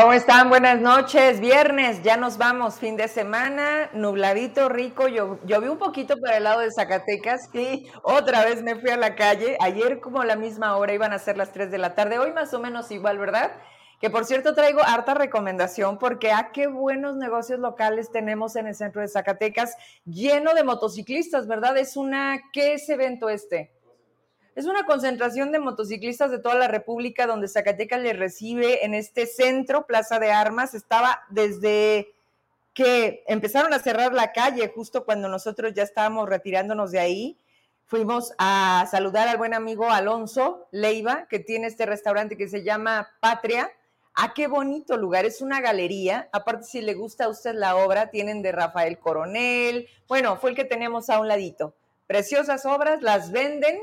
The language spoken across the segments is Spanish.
¿Cómo están? Buenas noches. Viernes, ya nos vamos. Fin de semana, nubladito, rico. Yo, vi un poquito por el lado de Zacatecas y otra vez me fui a la calle. Ayer, como la misma hora, iban a ser las 3 de la tarde. Hoy, más o menos igual, ¿verdad? Que por cierto, traigo harta recomendación porque a ah, qué buenos negocios locales tenemos en el centro de Zacatecas, lleno de motociclistas, ¿verdad? Es una. ¿Qué es evento este? Es una concentración de motociclistas de toda la República donde Zacatecas les recibe en este centro, Plaza de Armas. Estaba desde que empezaron a cerrar la calle, justo cuando nosotros ya estábamos retirándonos de ahí. Fuimos a saludar al buen amigo Alonso Leiva, que tiene este restaurante que se llama Patria. Ah, qué bonito lugar, es una galería. Aparte, si le gusta a usted la obra, tienen de Rafael Coronel. Bueno, fue el que tenemos a un ladito. Preciosas obras, las venden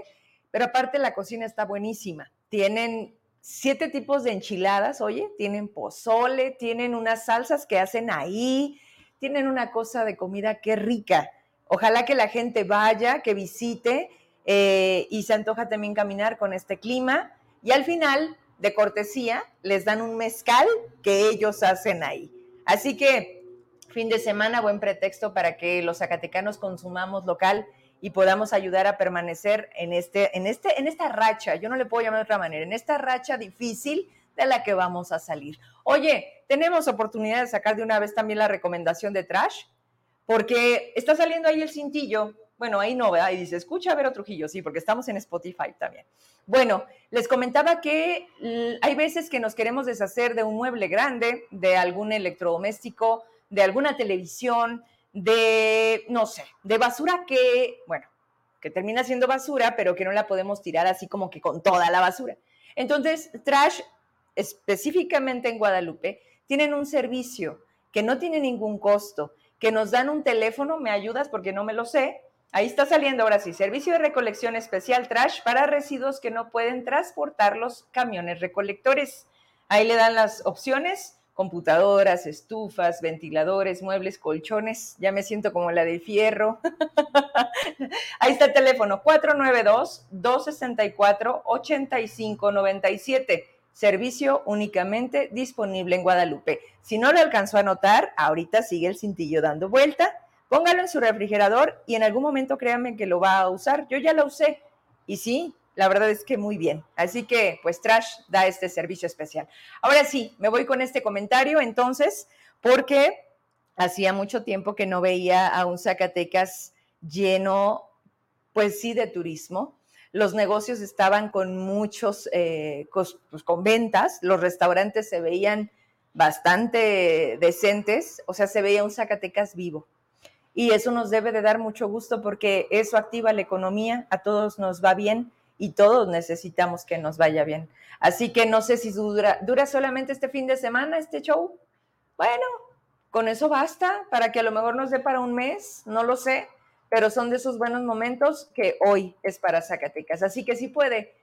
pero aparte la cocina está buenísima. Tienen siete tipos de enchiladas, oye, tienen pozole, tienen unas salsas que hacen ahí, tienen una cosa de comida que rica. Ojalá que la gente vaya, que visite eh, y se antoja también caminar con este clima. Y al final, de cortesía, les dan un mezcal que ellos hacen ahí. Así que fin de semana, buen pretexto para que los zacatecanos consumamos local y podamos ayudar a permanecer en, este, en, este, en esta racha, yo no le puedo llamar de otra manera, en esta racha difícil de la que vamos a salir. Oye, tenemos oportunidad de sacar de una vez también la recomendación de Trash, porque está saliendo ahí el cintillo. Bueno, ahí no, ¿verdad? Y dice, escucha a ver otro Trujillo, sí, porque estamos en Spotify también. Bueno, les comentaba que hay veces que nos queremos deshacer de un mueble grande, de algún electrodoméstico, de alguna televisión, de, no sé, de basura que, bueno, que termina siendo basura, pero que no la podemos tirar así como que con toda la basura. Entonces, Trash, específicamente en Guadalupe, tienen un servicio que no tiene ningún costo, que nos dan un teléfono, me ayudas porque no me lo sé. Ahí está saliendo ahora sí, servicio de recolección especial Trash para residuos que no pueden transportar los camiones recolectores. Ahí le dan las opciones computadoras, estufas, ventiladores, muebles, colchones. Ya me siento como la de fierro. Ahí está el teléfono 492-264-8597. Servicio únicamente disponible en Guadalupe. Si no lo alcanzó a notar, ahorita sigue el cintillo dando vuelta. Póngalo en su refrigerador y en algún momento créanme que lo va a usar. Yo ya lo usé. Y sí, la verdad es que muy bien. Así que, pues, Trash da este servicio especial. Ahora sí, me voy con este comentario entonces, porque hacía mucho tiempo que no veía a un Zacatecas lleno, pues sí, de turismo. Los negocios estaban con muchos, eh, pues, con ventas, los restaurantes se veían bastante decentes, o sea, se veía un Zacatecas vivo. Y eso nos debe de dar mucho gusto porque eso activa la economía, a todos nos va bien y todos necesitamos que nos vaya bien. Así que no sé si dura, solamente este fin de semana este show. Bueno, con eso basta para que a lo mejor nos dé para un mes, no lo sé, pero son de esos buenos momentos que hoy es para Zacatecas. Así que si puede,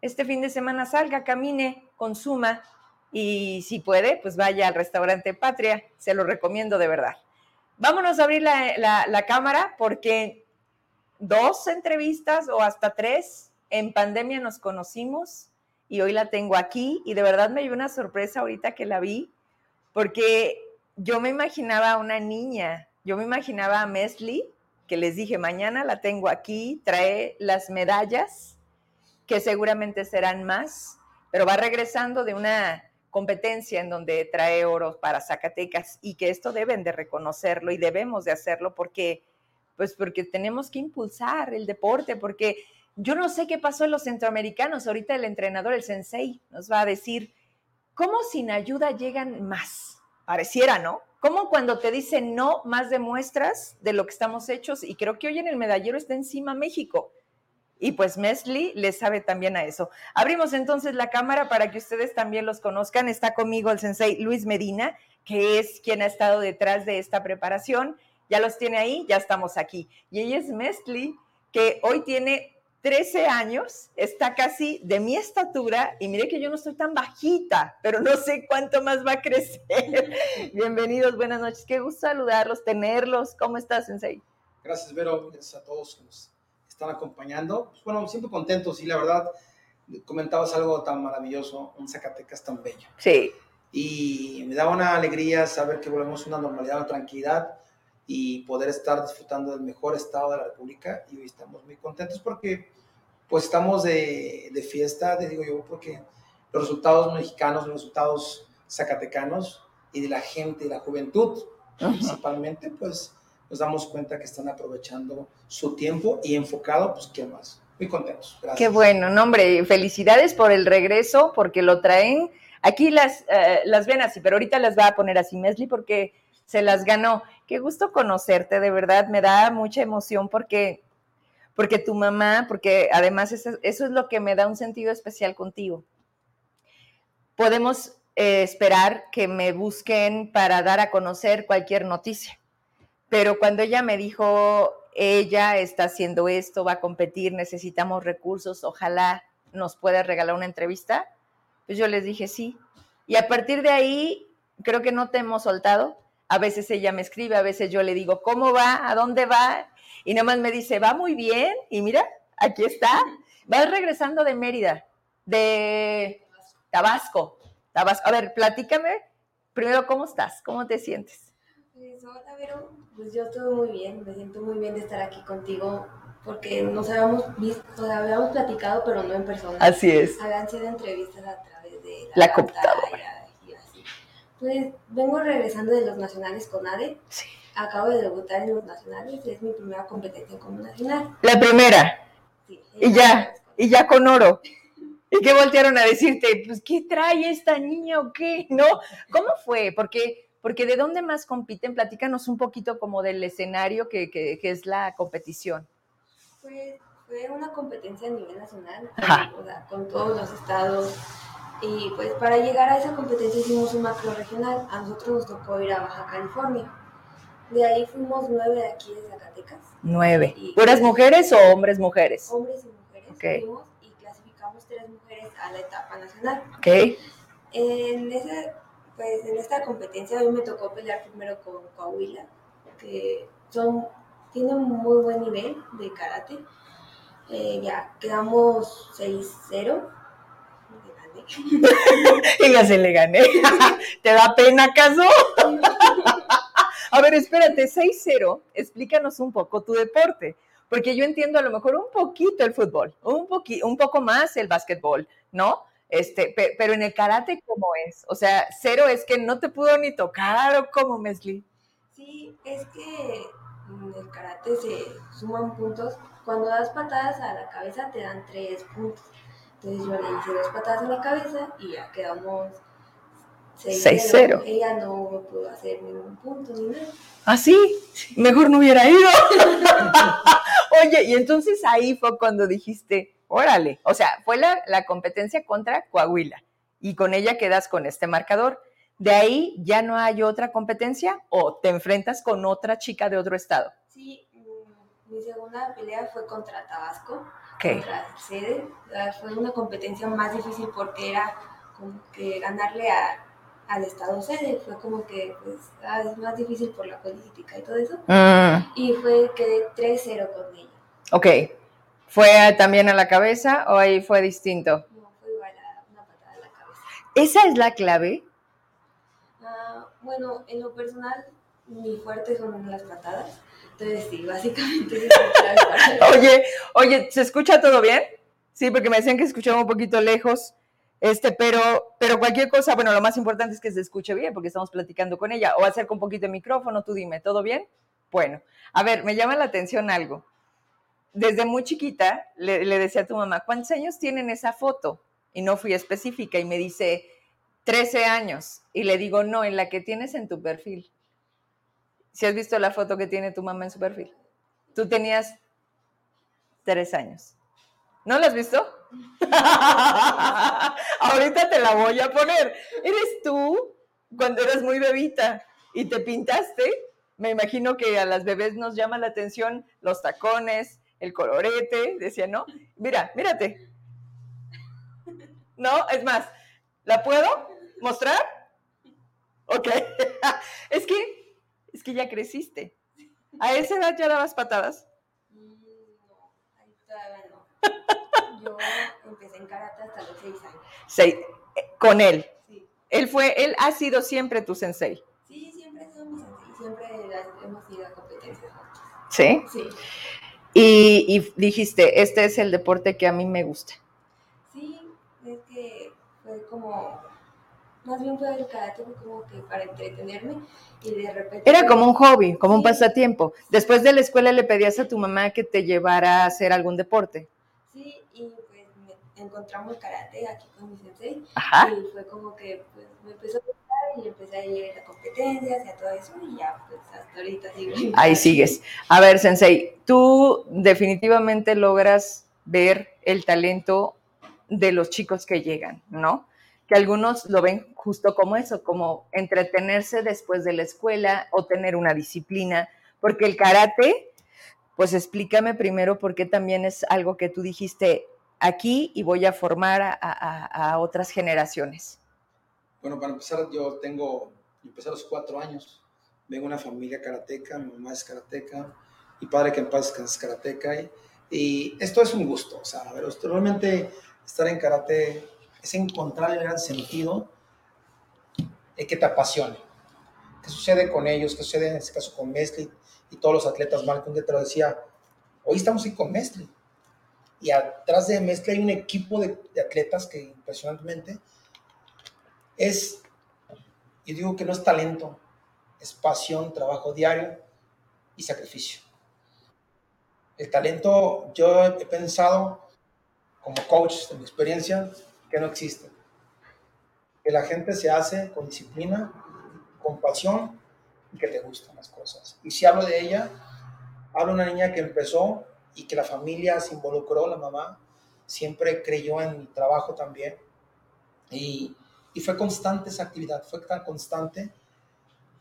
este fin de semana salga, camine, consuma y si puede, pues vaya al restaurante Patria, se lo recomiendo de verdad. Vámonos a abrir la cámara porque dos entrevistas o hasta tres en pandemia nos conocimos y hoy la tengo aquí y de verdad me dio una sorpresa ahorita que la vi, porque yo me imaginaba a una niña, yo me imaginaba a Mesli, que les dije, mañana la tengo aquí, trae las medallas, que seguramente serán más, pero va regresando de una competencia en donde trae oro para Zacatecas y que esto deben de reconocerlo y debemos de hacerlo porque pues porque tenemos que impulsar el deporte, porque yo no sé qué pasó en los centroamericanos. Ahorita el entrenador, el sensei, nos va a decir, ¿cómo sin ayuda llegan más? Pareciera, ¿no? ¿Cómo cuando te dicen no, más demuestras de lo que estamos hechos? Y creo que hoy en el medallero está encima México. Y pues Mesli le sabe también a eso. Abrimos entonces la cámara para que ustedes también los conozcan. Está conmigo el sensei Luis Medina, que es quien ha estado detrás de esta preparación. Ya los tiene ahí, ya estamos aquí. Y ella es Mesli, que hoy tiene 13 años, está casi de mi estatura y mire que yo no estoy tan bajita, pero no sé cuánto más va a crecer. Bienvenidos, buenas noches, qué gusto saludarlos, tenerlos. ¿Cómo estás, Sensei? Gracias, Vero, gracias a todos que nos están acompañando. Pues, bueno, siempre contentos y la verdad, comentabas algo tan maravilloso, un Zacatecas tan bello. Sí. y me da una alegría saber que volvemos a una normalidad, una tranquilidad y poder estar disfrutando del mejor estado de la República y hoy estamos muy contentos porque pues estamos de, de fiesta, te digo yo, porque los resultados mexicanos, los resultados zacatecanos y de la gente, de la juventud principalmente, pues nos damos cuenta que están aprovechando su tiempo y enfocado, pues, ¿qué más? Muy contentos. Gracias. Qué bueno, no, hombre, felicidades por el regreso, porque lo traen. Aquí las, eh, las ven así, pero ahorita las va a poner así, Mesli, porque se las ganó. Qué gusto conocerte, de verdad, me da mucha emoción porque, porque tu mamá, porque además eso, es lo que me da un sentido especial contigo. Podemos eh, esperar que me busquen para dar a conocer cualquier noticia. Pero cuando ella me dijo, ella está haciendo esto, va a competir, necesitamos recursos, ojalá nos pueda regalar una entrevista, pues yo les dije sí. Y a partir de ahí, creo que no te hemos soltado. A veces ella me escribe, a veces yo le digo, ¿cómo va? ¿A dónde va? Y nada más me dice, va muy bien. Y mira, aquí está. Vas regresando de Mérida, de Tabasco. A ver, platícame primero cómo estás, cómo te sientes. Pues hola, Vero. Pues yo estoy muy bien, me siento muy bien de estar aquí contigo porque nos habíamos visto, o sea, habíamos platicado, pero no en persona. Así es. Habían sido entrevistas a través de la, la computadora. Pues vengo regresando de los nacionales con ADE. Sí. Acabo de debutar en los nacionales, es mi primera competencia como nacional. La primera. Sí. Y ya, y ya con oro. ¿Y qué voltearon a decirte? Pues, ¿qué trae esta niña o qué? ¿No? ¿Cómo fue? Porque, porque ¿de dónde más compiten? Platícanos un poquito como del escenario que, que, que es la competición. Fue, fue, una competencia a nivel nacional, o sea, con todos los estados. Y pues para llegar a esa competencia hicimos un macro regional. A nosotros nos tocó ir a Baja California. De ahí fuimos nueve de aquí de Zacatecas. Nueve. ¿Puras mujeres o hombres mujeres? Hombres y mujeres. Okay. Fuimos tres mujeres a la etapa nacional. Ok. En, ese, pues, en esta competencia a mí me tocó pelear primero con Coahuila, que son, tienen un muy buen nivel de karate. Eh, ya, quedamos 6-0. y ya se le gané. ¿Te da pena acaso? a ver, espérate, 6-0, explícanos un poco tu deporte porque yo entiendo a lo mejor un poquito el fútbol, un, un poco más el básquetbol, ¿no? Este, pero en el karate, ¿cómo es? O sea, cero es que no te pudo ni tocar o cómo, Mesli. Sí, es que en el karate se suman puntos. Cuando das patadas a la cabeza te dan tres puntos. Entonces yo le hice dos patadas a la cabeza y ya quedamos 6-0. Ella no pudo hacer ningún punto ni nada. ¿Ah, sí? Mejor no hubiera ido. Oye, y entonces ahí fue cuando dijiste, órale, o sea, fue la, la competencia contra Coahuila y con ella quedas con este marcador. ¿De ahí ya no hay otra competencia o te enfrentas con otra chica de otro estado? Sí, mm, mi segunda pelea fue contra Tabasco, ¿Qué? contra Sede. Fue una competencia más difícil porque era como que ganarle a al estado sede. Fue como que pues, ah, es más difícil por la política y todo eso. Mm. Y fue que 3-0 con ella. Ok. ¿Fue también a la cabeza o ahí fue distinto? No, fue igual a una patada a la cabeza. ¿Esa es la clave? Ah, bueno, en lo personal, mi fuerte son las patadas. Entonces, sí, básicamente Oye, oye, ¿se escucha todo bien? Sí, porque me decían que escuchaba un poquito lejos. Este, pero, pero cualquier cosa, bueno, lo más importante es que se escuche bien, porque estamos platicando con ella. O acerca un poquito el micrófono, tú dime, ¿todo bien? Bueno, a ver, me llama la atención algo. Desde muy chiquita le, le decía a tu mamá, ¿cuántos años tienen esa foto? Y no fui específica y me dice, 13 años. Y le digo, no, en la que tienes en tu perfil. Si has visto la foto que tiene tu mamá en su perfil. Tú tenías 3 años. ¿No la has visto? Ahorita te la voy a poner. Eres tú cuando eras muy bebita y te pintaste. Me imagino que a las bebés nos llama la atención los tacones, el colorete, decía, ¿no? Mira, mírate. No, es más, ¿la puedo mostrar? Ok. es que, es que ya creciste. ¿A esa edad ya dabas patadas? Yo empecé en karate hasta los seis años. Seis, con él. Sí. Él fue, él ha sido siempre tu sensei. Sí, siempre ha sido mi sensei, siempre hemos ido a competencias. ¿Sí? Sí. Y, y dijiste, este es el deporte que a mí me gusta. Sí, es que fue como, más bien fue el karate, como que para entretenerme y de repente... Era como un hobby, como un Sí. pasatiempo. Después de la escuela le pedías a tu mamá que te llevara a hacer algún deporte. Sí, y pues me encontramos karate aquí con mi sensei Ajá. y fue como que pues, me empezó a gustar y empecé a ir a competencias y a todo eso y ya pues hasta ahorita sigo. Ahí sigues. A ver, Sensei, tú definitivamente logras ver el talento de los chicos que llegan, ¿no? Que algunos lo ven justo como eso, como entretenerse después de la escuela o tener una disciplina, porque el karate, pues explícame primero por qué también es algo que tú dijiste aquí y voy a formar a, a- otras generaciones. Bueno, para empezar, yo tengo, empecé a los cuatro años. Vengo de una familia karateca, mi mamá es karateca, mi padre que en paz es karateca. Y, esto es un gusto, o sea, realmente estar en karate es encontrar el gran sentido de que te apasione. ¿Qué sucede con ellos? ¿Qué sucede en este caso con Mesli y todos los atletas? Marco un día te lo decía, hoy estamos aquí con Mesli. Y atrás de Mesli hay un equipo de, atletas que impresionantemente es, yo digo que no es talento, es pasión, trabajo diario y sacrificio. El talento, yo he pensado como coach de mi experiencia que no existe. Que la gente se hace con disciplina, con pasión y que te gustan las cosas. Y si hablo de ella, hablo de una niña que empezó y que la familia se involucró, la mamá siempre creyó en mi trabajo también. Y, y fue constante esa actividad, fue tan constante.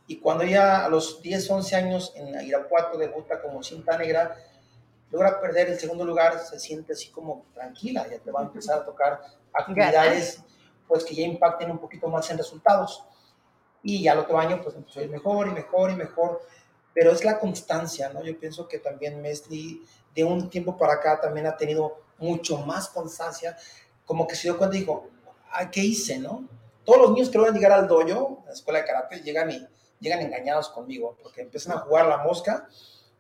Y cuando ella a los 10, 11 años en Irapuato debuta como cinta negra, logra perder el segundo lugar, se siente así como tranquila, ya te va a empezar a tocar actividades pues que ya impacten un poquito más en resultados. Y ya el otro año pues empezó a ir mejor y mejor y mejor, pero es la constancia, ¿no? Yo pienso que también Mesli de un tiempo para acá también ha tenido mucho más constancia, como que se dio cuenta y dijo, "Ay, ¿qué hice, no? Todos los niños que logran llegar al dojo, a la escuela de karate, llegan y llegan engañados conmigo, porque empiezan a jugar a la mosca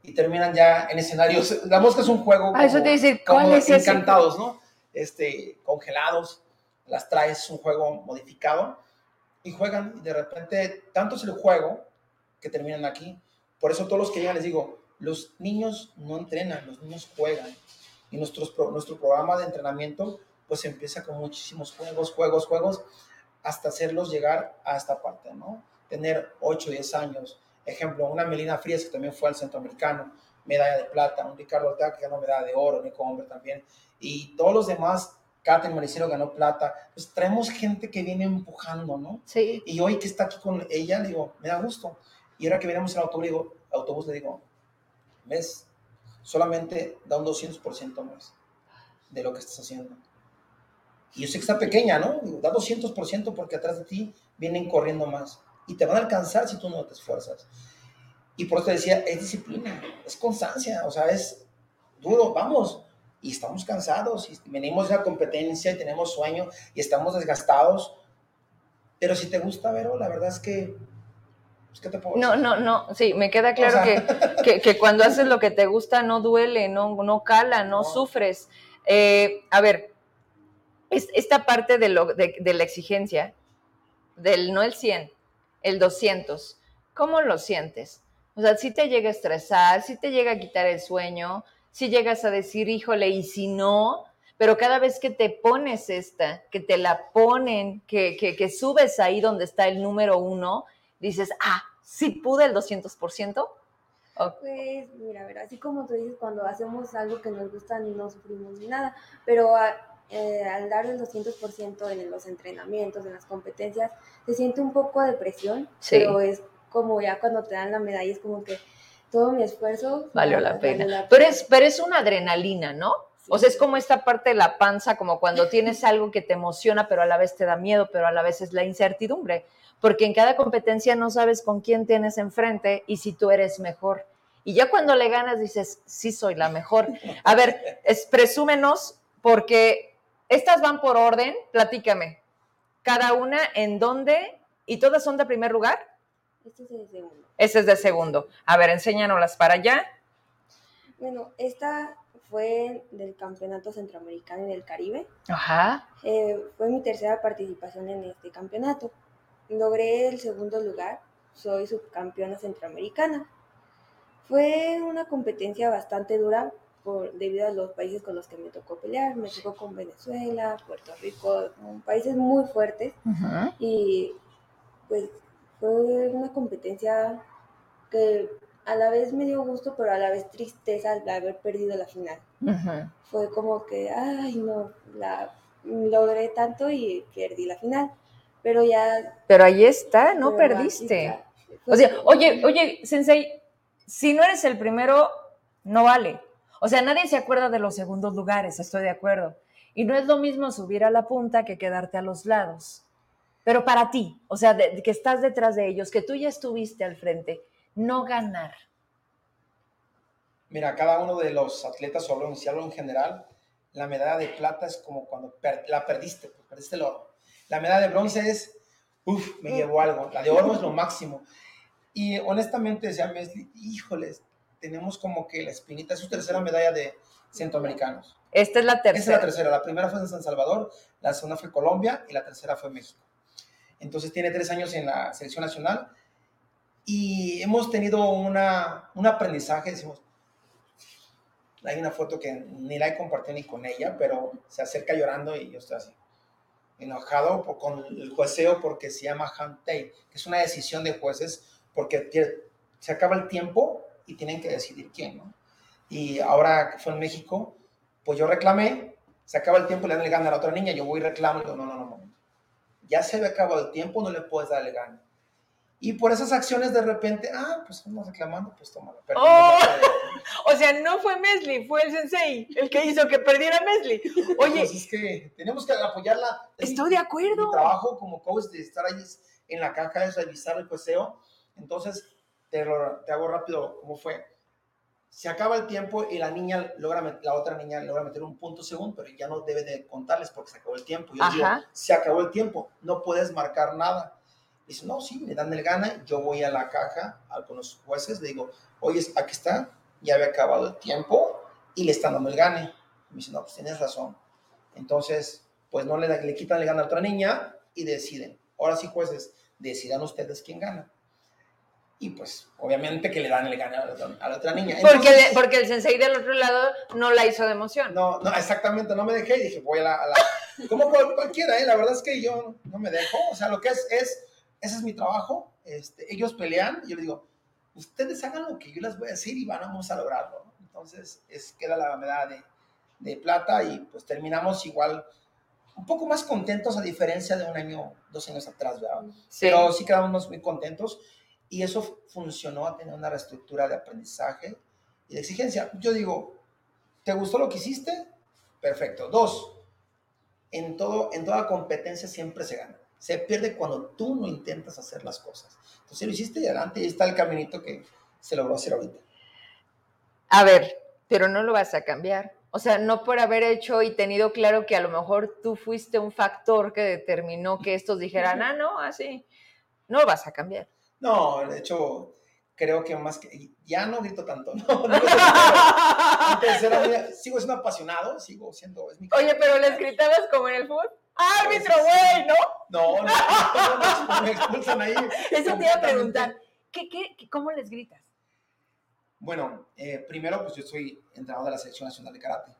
y terminan ya en escenarios. La mosca es un juego Ah, eso te decir, ¿cuál como es ese? encantados, ¿no? Este, congelados, las traes, un juego modificado y juegan y de repente tanto es el juego que terminan aquí. Por eso todos los que llegan les digo, los niños no entrenan, los niños juegan. Y nuestros, nuestro programa de entrenamiento pues empieza con muchísimos juegos, juegos, juegos, hasta hacerlos llegar a esta parte, ¿no? Tener 8, 10 años. Ejemplo, una Melina Frías que también fue al centroamericano, medalla de plata, un Ricardo Ortega que ganó medalla de oro, Nico Hombre también, y todos los demás, Catherine Maricero ganó plata, pues traemos gente que viene empujando, ¿no? Sí. Y hoy que está aquí con ella, le digo, me da gusto. Y ahora que venimos en el autobús, digo, autobús, le digo, ves, solamente da un 200% más de lo que estás haciendo. Y yo sé que está pequeña, ¿no? Da 200% porque atrás de ti vienen corriendo más. Y te van a alcanzar si tú no te esfuerzas. Y por eso te decía, es disciplina, es constancia, o sea, es duro, vamos. Y estamos cansados, y venimos de la competencia y tenemos sueño y estamos desgastados. Pero si te gusta, Vero, la verdad es que, pues, ¿qué te puedo No, no, no, sí, me queda claro O sea- que, que, que cuando haces lo que te gusta no duele, no, no cala, no, No. sufres. Eh, a ver, es- esta parte de, lo, de, de la exigencia, del no el 100, el 200, ¿cómo lo sientes? O sea, si te llega a estresar, si te llega a quitar el sueño, si llegas a decir, híjole, y si no, pero cada vez que te pones esta, que te la ponen, que, que, subes ahí donde está el número uno, dices, ah, sí pude el 200%. O- Pues mira, a ver, así como tú dices, cuando hacemos algo que nos gusta no sufrimos ni nada, pero a- eh, al dar el 200% en los entrenamientos, en las competencias, se siente un poco de presión, Sí. pero es como ya cuando te dan la medalla, es como que todo mi esfuerzo Valió la pena. la Pero pena. es, pero es una adrenalina, ¿no? O sea, es como esta parte de la panza, como cuando tienes algo que te emociona, pero a la vez te da miedo, pero a la vez es la incertidumbre. Porque en cada competencia no sabes con quién tienes enfrente y si tú eres mejor. Y ya cuando le ganas dices, sí soy la mejor. A ver, es, presúmenos, porque estas van por orden, platícame. cada una en dónde y todas son de primer lugar. Este es de segundo. Este es de segundo. A ver, enséñanoslas para allá. Bueno, esta fue del Campeonato Centroamericano y del Caribe. Ajá. Eh, fue mi tercera participación en este campeonato. Logré el segundo lugar, soy subcampeona centroamericana. Fue una competencia bastante dura por, debido a los países con los que me tocó pelear. Me tocó con Venezuela, Puerto Rico, países muy fuertes. Y pues fue una competencia que a la vez me dio gusto, pero a la vez tristeza de haber perdido la final. Fue como que, ay, no, la logré tanto y perdí la final. Pero ya. Pero ahí está, no perdiste. O sea, oye, oye, Sensei, si no eres el primero, no vale. O sea, nadie se acuerda de los segundos lugares, estoy de acuerdo. Y no es lo mismo subir a la punta que quedarte a los lados. Pero para ti, o sea, de- que estás detrás de ellos, que tú ya estuviste al frente, no ganar. Mira, cada uno de los atletas, o hablo, si hablo en general, la medalla de plata es como cuando per- la perdiste, pues, perdiste el oro. La medalla de bronce es, uff, me llevó algo. La de oro es lo máximo. Y honestamente, decía Mesli, híjoles, tenemos como que la espinita, es su tercera medalla de centroamericanos. Esta es la Esa es la tercera. tercera. La primera fue en San Salvador, la segunda fue Colombia y la tercera fue México. Entonces tiene tres años en la selección nacional y hemos tenido una, un aprendizaje, decimos, hay una foto que ni la he compartido ni con ella, pero se acerca llorando y yo estoy así, enojado por- con el jueceo porque se llama Hantei, que es una decisión de jueces porque se acaba el tiempo y tienen que decidir quién, ¿no? Y ahora que fue en México, pues yo reclamé, se acaba el tiempo, le dan el gana a la otra niña, yo voy y reclamo, y digo, no, no, no, no, ya se había acabado el tiempo, no le puedes dar el gana. Y por esas acciones de repente, ah, pues estamos reclamando, pues perdón, ¡Oh! O sea, no fue Mesli, fue el Sensei el que hizo que perdiera Mesli. Oye, Pues es que tenemos que apoyarla. Estoy de acuerdo. Mi trabajo como coach de estar ahí en la caja es revisar el jueceo. Entonces, te, lo- te hago rápido cómo fue. Se acaba el tiempo y la niña logra, la otra niña logra meter un punto según, pero ya no debe de contarles porque se acabó el tiempo. Yo digo, se acabó el tiempo, no puedes marcar nada. Dice, no, sí, me dan el gana, yo voy a la caja a- con los jueces, le digo, oye, aquí está, ya había acabado el tiempo y le están dando el gane. Me dice, no, pues tienes razón. Entonces, pues no le, le quitan el gana a otra niña y deciden. Ahora sí, jueces, decidan ustedes quién gana. Y pues, obviamente que le dan el gana a la otra, a la otra niña. Porque, Entonces, porque el Sensei del otro lado no la hizo de emoción. no, no, exactamente, no me dejé y dije, voy a la... a la- como cual- cualquiera, ¿eh? la verdad es que yo no me dejo, o sea, lo que es, es, ese es mi trabajo, este, ellos pelean, y yo les digo, ustedes hagan lo que yo les voy a decir y vamos a lograrlo. ¿no? Entonces, es, queda la medalla de, de plata y pues terminamos igual, un poco más contentos a diferencia de un año, dos años atrás, ¿verdad? Sí. Pero sí quedamos muy contentos y eso funcionó a tener una reestructura de aprendizaje y de exigencia. Yo digo, ¿te gustó lo que hiciste? Perfecto. Dos, en, todo, en toda competencia siempre se gana. Se pierde cuando tú no intentas hacer las cosas. Entonces lo hiciste y adelante y está el caminito que se logró hacer ahorita. A ver, pero no lo vas a cambiar. O sea, no por haber hecho y tenido claro que a lo mejor tú fuiste un factor que determinó que estos dijeran, ah, no, así. No vas a cambiar. No, de hecho, creo que más que... Ya no grito tanto. No, no. Antes era sigo siendo apasionado, sigo siendo... Es mi Oye, pero les gritabas como en el fútbol. ¡Árbitro, güey! ¿No? No, no, no, no, me expulsan ahí. Eso te iba a preguntar. ¿Qué, qué, qué- cómo les gritas? Bueno, eh, primero, pues yo soy entrenador de la Selección Nacional de Karate.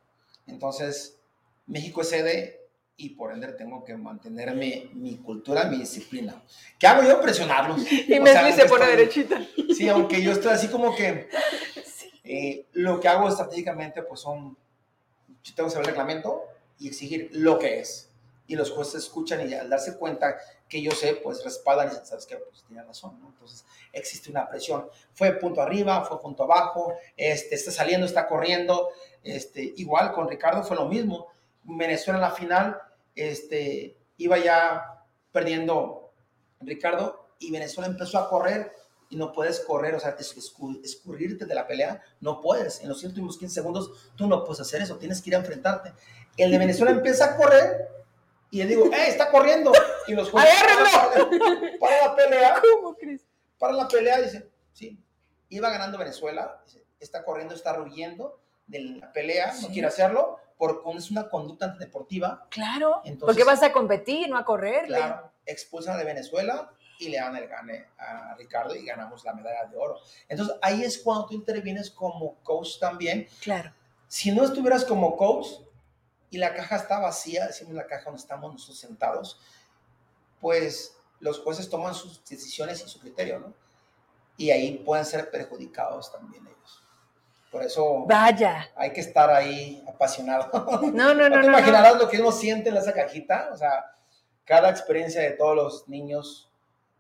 Entonces, México es sede y por ende tengo que mantener mi, cultura, mi disciplina. ¿Qué hago yo? Presionarlos. Y O Mesli sea, se pone estoy- derechita. Sí, aunque yo estoy así como que eh, lo que hago estratégicamente, pues son, yo tengo que saber el reglamento y exigir lo que es. Y los jueces escuchan y al darse cuenta que yo sé, pues respaldan y dicen, ¿sabes qué? Pues tiene razón, ¿no? Entonces existe una presión. Fue punto arriba, fue punto abajo, este, está saliendo, está corriendo. Este, igual con Ricardo fue lo mismo. Venezuela en la final, este, iba ya perdiendo Ricardo y Venezuela empezó a correr y no puedes correr, o sea, es- escu- escurrirte de la pelea, no puedes. En los últimos 15 segundos tú no puedes hacer eso, tienes que ir a enfrentarte. El de Venezuela empieza a correr Y le digo, ¡eh, está corriendo! Y los jueces. Para, para la pelea. ¿Cómo crees? Para la pelea, dice, sí. Iba ganando Venezuela, dice, está corriendo, está huyendo de la pelea, no Sí. quiere hacerlo, porque es una conducta antideportiva. Claro. Entonces- porque vas a competir, no a correr. Claro, expulsan de Venezuela y le dan el gane a Ricardo y ganamos la medalla de oro. Entonces ahí es cuando tú intervienes como coach también. Claro. Si no estuvieras como coach y la caja está vacía, decimos la caja donde estamos nosotros sentados, pues los jueces toman sus decisiones y su criterio, ¿no? Y ahí pueden ser perjudicados también ellos. Por eso Vaya. hay que estar ahí apasionado. No, no, no, No te no. no. imaginarás lo que uno siente en esa cajita, o sea, cada experiencia de todos los niños,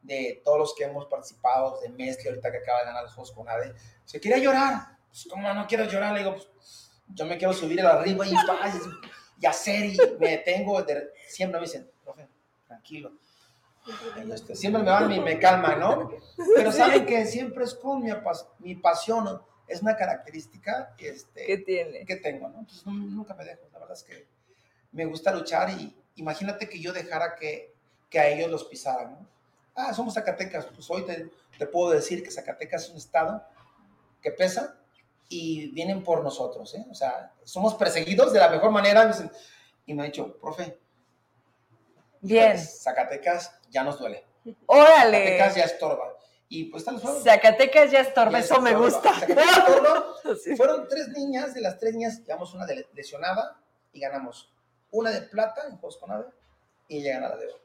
de todos los que hemos participado, de Mesli, ahorita que acaba de ganar los Juegos con ADE, se quería llorar. Pues, ¿cómo no quiero llorar? Le digo, pues, yo me quiero subir a arriba y, y hacer, y me detengo. de- siempre me dicen, profe, tranquilo. Este, siempre me van y me calman, ¿no? Pero saben que siempre es con mi, apas- mi pasión, ¿no? Es una característica este, ¿Qué tiene? que tengo, ¿no? Entonces nu- nunca me dejo, la verdad es que me gusta luchar y imagínate que yo dejara que, que a ellos los pisaran, ¿no? Ah, somos Zacatecas, pues hoy te, te puedo decir que Zacatecas es un estado que pesa y vienen por nosotros, ¿eh? O sea, somos perseguidos de la mejor manera y me han dicho, profe, Bien. Zacatecas ya nos duele, Órale. Zacatecas ya estorba. Y pues los juegos. Zacatecas ya estorba, Ya eso me gusta. Sí. Fueron tres niñas, de las tres niñas, llevamos una de lesionada y ganamos una de plata en Juegos con Ave y ella gana la de oro.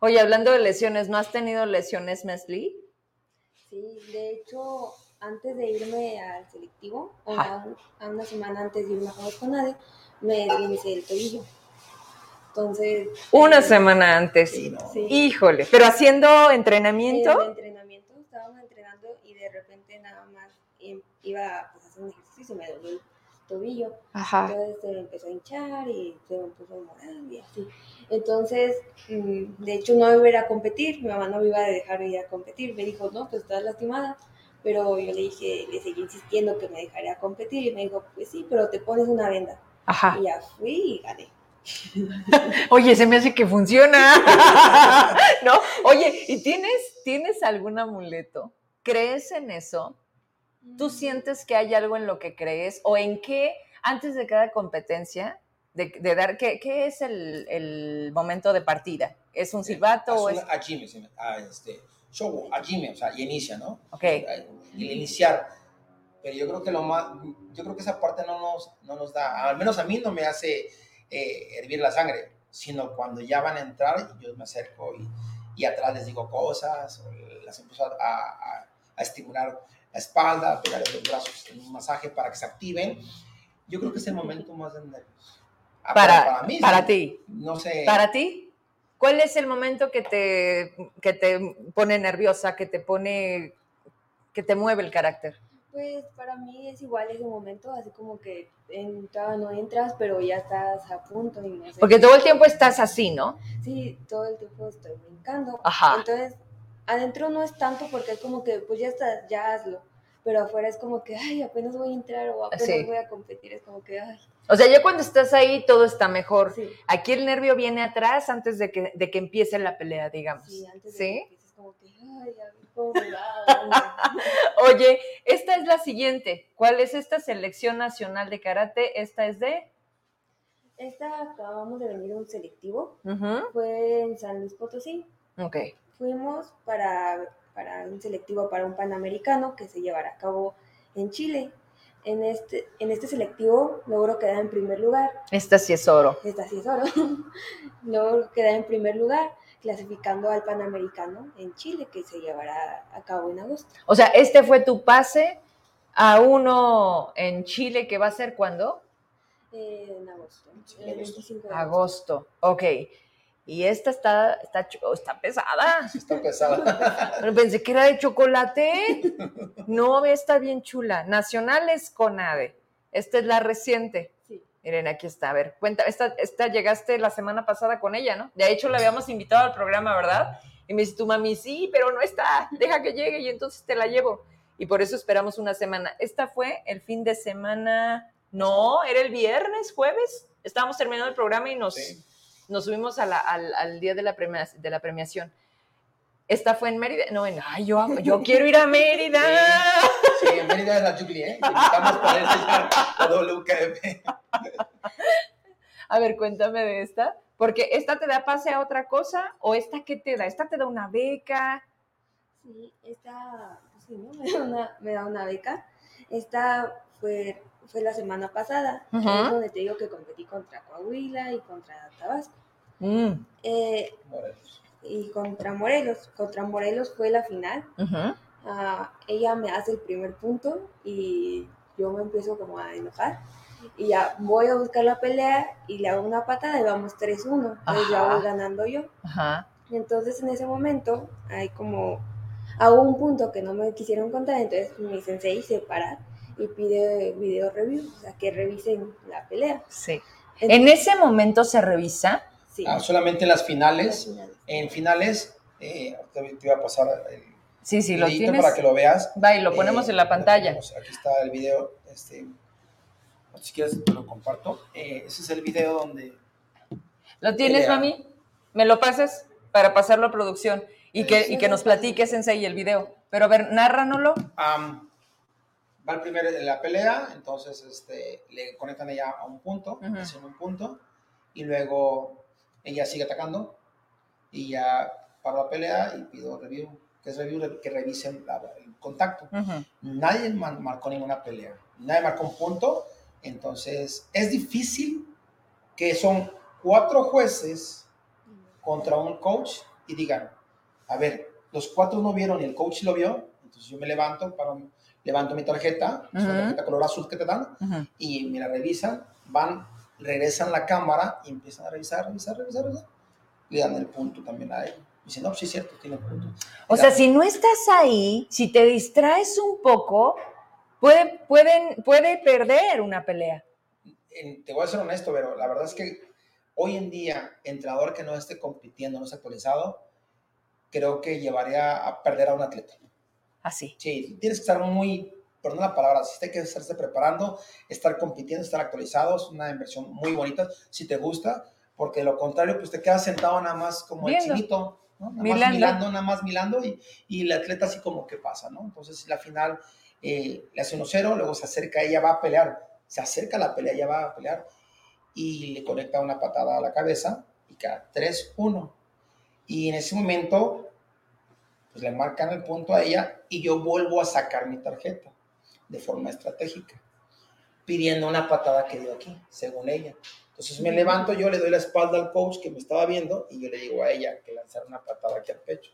Oye, hablando de lesiones, ¿no has tenido lesiones, Mesli? Sí, de hecho, antes de irme al selectivo, Ajá. a, a una semana antes de irme a Juegos con ADE, me deslincé el tobillo. Entonces... Una eh, semana antes. Sí, no. Sí. Híjole, pero haciendo En entrenamiento. el entrenamiento, estábamos entrenando y de repente nada más em, iba pues, a hacer un ejercicio y se me dolió el tobillo. Ajá. Entonces se me empezó a hinchar y se me puso morado y así. Entonces, mm, de hecho, no iba a ir a competir. Mi mamá no me iba a dejar ir a competir. Me dijo, no, pues estás lastimada. Pero yo le dije, le seguí insistiendo que me dejaría competir. Y me dijo, pues sí, pero te pones una venda. Ajá. Y ya fui y gané. Oye, se me hace que funciona. ¿No? Oye, ¿y tienes, tienes algún amuleto? ¿Crees en eso? ¿Tú sientes que hay algo en lo que crees? ¿O en qué, antes de cada competencia, de, de dar, ¿qué, qué es el, el momento de partida? ¿Es un silbato o es...? a Jimmy, a este, show, a Jimmy, o sea, y inicia, ¿no? Ok. El iniciar. Pero yo creo que lo más, yo creo que esa parte no nos, no nos da, al menos a mí no me hace eh, hervir la sangre, sino cuando ya van a entrar, yo me acerco y, y atrás les digo cosas, las empiezo a, a- a estimular la espalda, pegarles los brazos en un masaje para que se activen. Yo creo que es el momento más de nervios. Ah, Para, pero mí, para sí. ti. No sé. ¿Para ti? ¿Cuál es el momento que te, que te pone nerviosa, que te pone, que te mueve el carácter? Pues para mí es igual ese momento, así como que entraba, no entras, pero ya estás a punto y no sé Porque todo el tiempo estás así, ¿no? Sí, todo el tiempo estoy brincando. Ajá. Entonces, adentro no es tanto porque es como que, pues ya está, ya hazlo. Pero afuera es como que, ay, apenas voy a entrar o apenas Sí. voy a competir. Es como que, ay, O sea, ya cuando estás ahí todo está mejor. sí, Aquí el nervio viene atrás antes de que, de que empiece la pelea, digamos. sí, antes de ¿Sí? que empieces como que, ay, a ver cómo me va. Oye, esta es la siguiente. ¿Cuál es esta selección nacional de karate? Esta es de... Esta acabamos de venir un selectivo, fue en San Luis Potosí. Ok. Fuimos para, para un selectivo para un panamericano que se llevará a cabo en Chile. En este, en este selectivo logro quedar en primer lugar. Esta sí es oro. Esta sí es oro. logro quedar en primer lugar clasificando al panamericano en Chile que se llevará a cabo en agosto. O sea, este fue tu pase a uno en Chile que va a ser cuándo? Eh, en agosto. El agosto. 25 de agosto. Agosto. Ok. Y esta está, está, chu- está pesada. Está pesada. Pero pensé que era de chocolate. No, está bien chula. Nacionales con ave. Esta es la reciente. Sí. Miren, aquí está. A ver, cuenta. Esta, esta llegaste la semana pasada con ella, ¿no? De hecho, la habíamos invitado al programa, ¿verdad? Y me dice tu mami, sí, pero no está. Deja que llegue y entonces te la llevo. Y por eso esperamos una semana. Esta fue el fin de semana. No, era el viernes, jueves. Estábamos terminando el programa y nos, Sí. Nos subimos a la- al, al día de la, premia- de la premiación. Esta fue en Mérida. No, en, ay, yo, yo quiero ir a Mérida. Sí, en Mérida de la Jubilee, ¿eh? Te invitamos para enseñar a WKF. A ver, cuéntame de esta. Porque esta te da pase a otra cosa o esta qué te da? Esta te da una beca. Sí, esta, pues sí, ¿no? me, da una, me da una beca. Esta fue, fue la semana pasada, donde te digo que competí contra Coahuila y contra Tabasco. Mm, Eh, Morelos. y contra Morelos. Contra Morelos fue la final. Ah, ella me hace el primer punto y yo me empiezo como a enojar. Y ya voy a buscar la pelea y le hago una patada y vamos 3-1. Entonces ya voy ganando yo. Ajá. Entonces en ese momento hay como hago un punto que no me quisieron contar, entonces mi sensei se para y pide video review, o sea, que revisen la pelea. Sí. En ese momento se revisa. Sí. Ah, solamente en las finales. las finales. En finales, eh, te, te iba a pasar el Sí, sí, lo tienes. para que lo veas. Va, y lo ponemos Eh, en la pantalla. tenemos. Aquí está el video. Este, si quieres, te lo comparto. Eh, ese es el video donde. ¿Lo tienes, Pelea. mami? ¿Me lo pasas para pasarlo a producción? Y que, y que nos platiques, Sensei, el video. Pero a ver, nárranoslo. am, va el primero de la pelea, entonces este, le conectan ella a un punto, Ujú. hacen un punto, y luego ella sigue atacando, y ya para la pelea y pido review, que es review que revisen la- el contacto. Ujú. Nadie mar- marcó ninguna pelea, nadie marcó un punto, entonces es difícil que son cuatro jueces contra un coach y digan, a ver, los cuatro no vieron y el coach lo vio, entonces yo me levanto, para, levanto mi tarjeta, es una tarjeta color azul que te dan, Ujú. y me la revisan, van, regresan la cámara y empiezan a revisar, revisar, revisar, revisar, le dan el punto también a él. Y dicen, no, sí es cierto, tiene punto. O sea, si no estás ahí, si te distraes un poco, puede, pueden, puede perder una pelea. te voy a ser honesto, pero la verdad es que hoy en día, entrenador que no esté compitiendo, no esté actualizado, creo que llevaría a perder a un atleta. Así. Sí, tienes que estar muy, perdón la palabra, sí hay que estarse preparando, estar compitiendo, estar actualizado, es una inversión muy bonita, si te gusta, porque de lo contrario, pues te quedas sentado nada más como el Viendo. chinito, ¿no? Nada Milando. más milando, nada más milando, y, y el atleta así como que pasa, ¿no? Entonces, la final eh, le hace 1-0, luego se acerca, ella va a pelear, se acerca a la pelea, ella va a pelear, y le conecta una patada a la cabeza, y queda 3-1. Y en ese momento, pues le marcan el punto a ella y yo vuelvo a sacar mi tarjeta de forma estratégica, pidiendo una patada que dio aquí, según ella. Entonces me levanto, yo le doy la espalda al coach que me estaba viendo y yo le digo a ella que lanzara una patada aquí al pecho.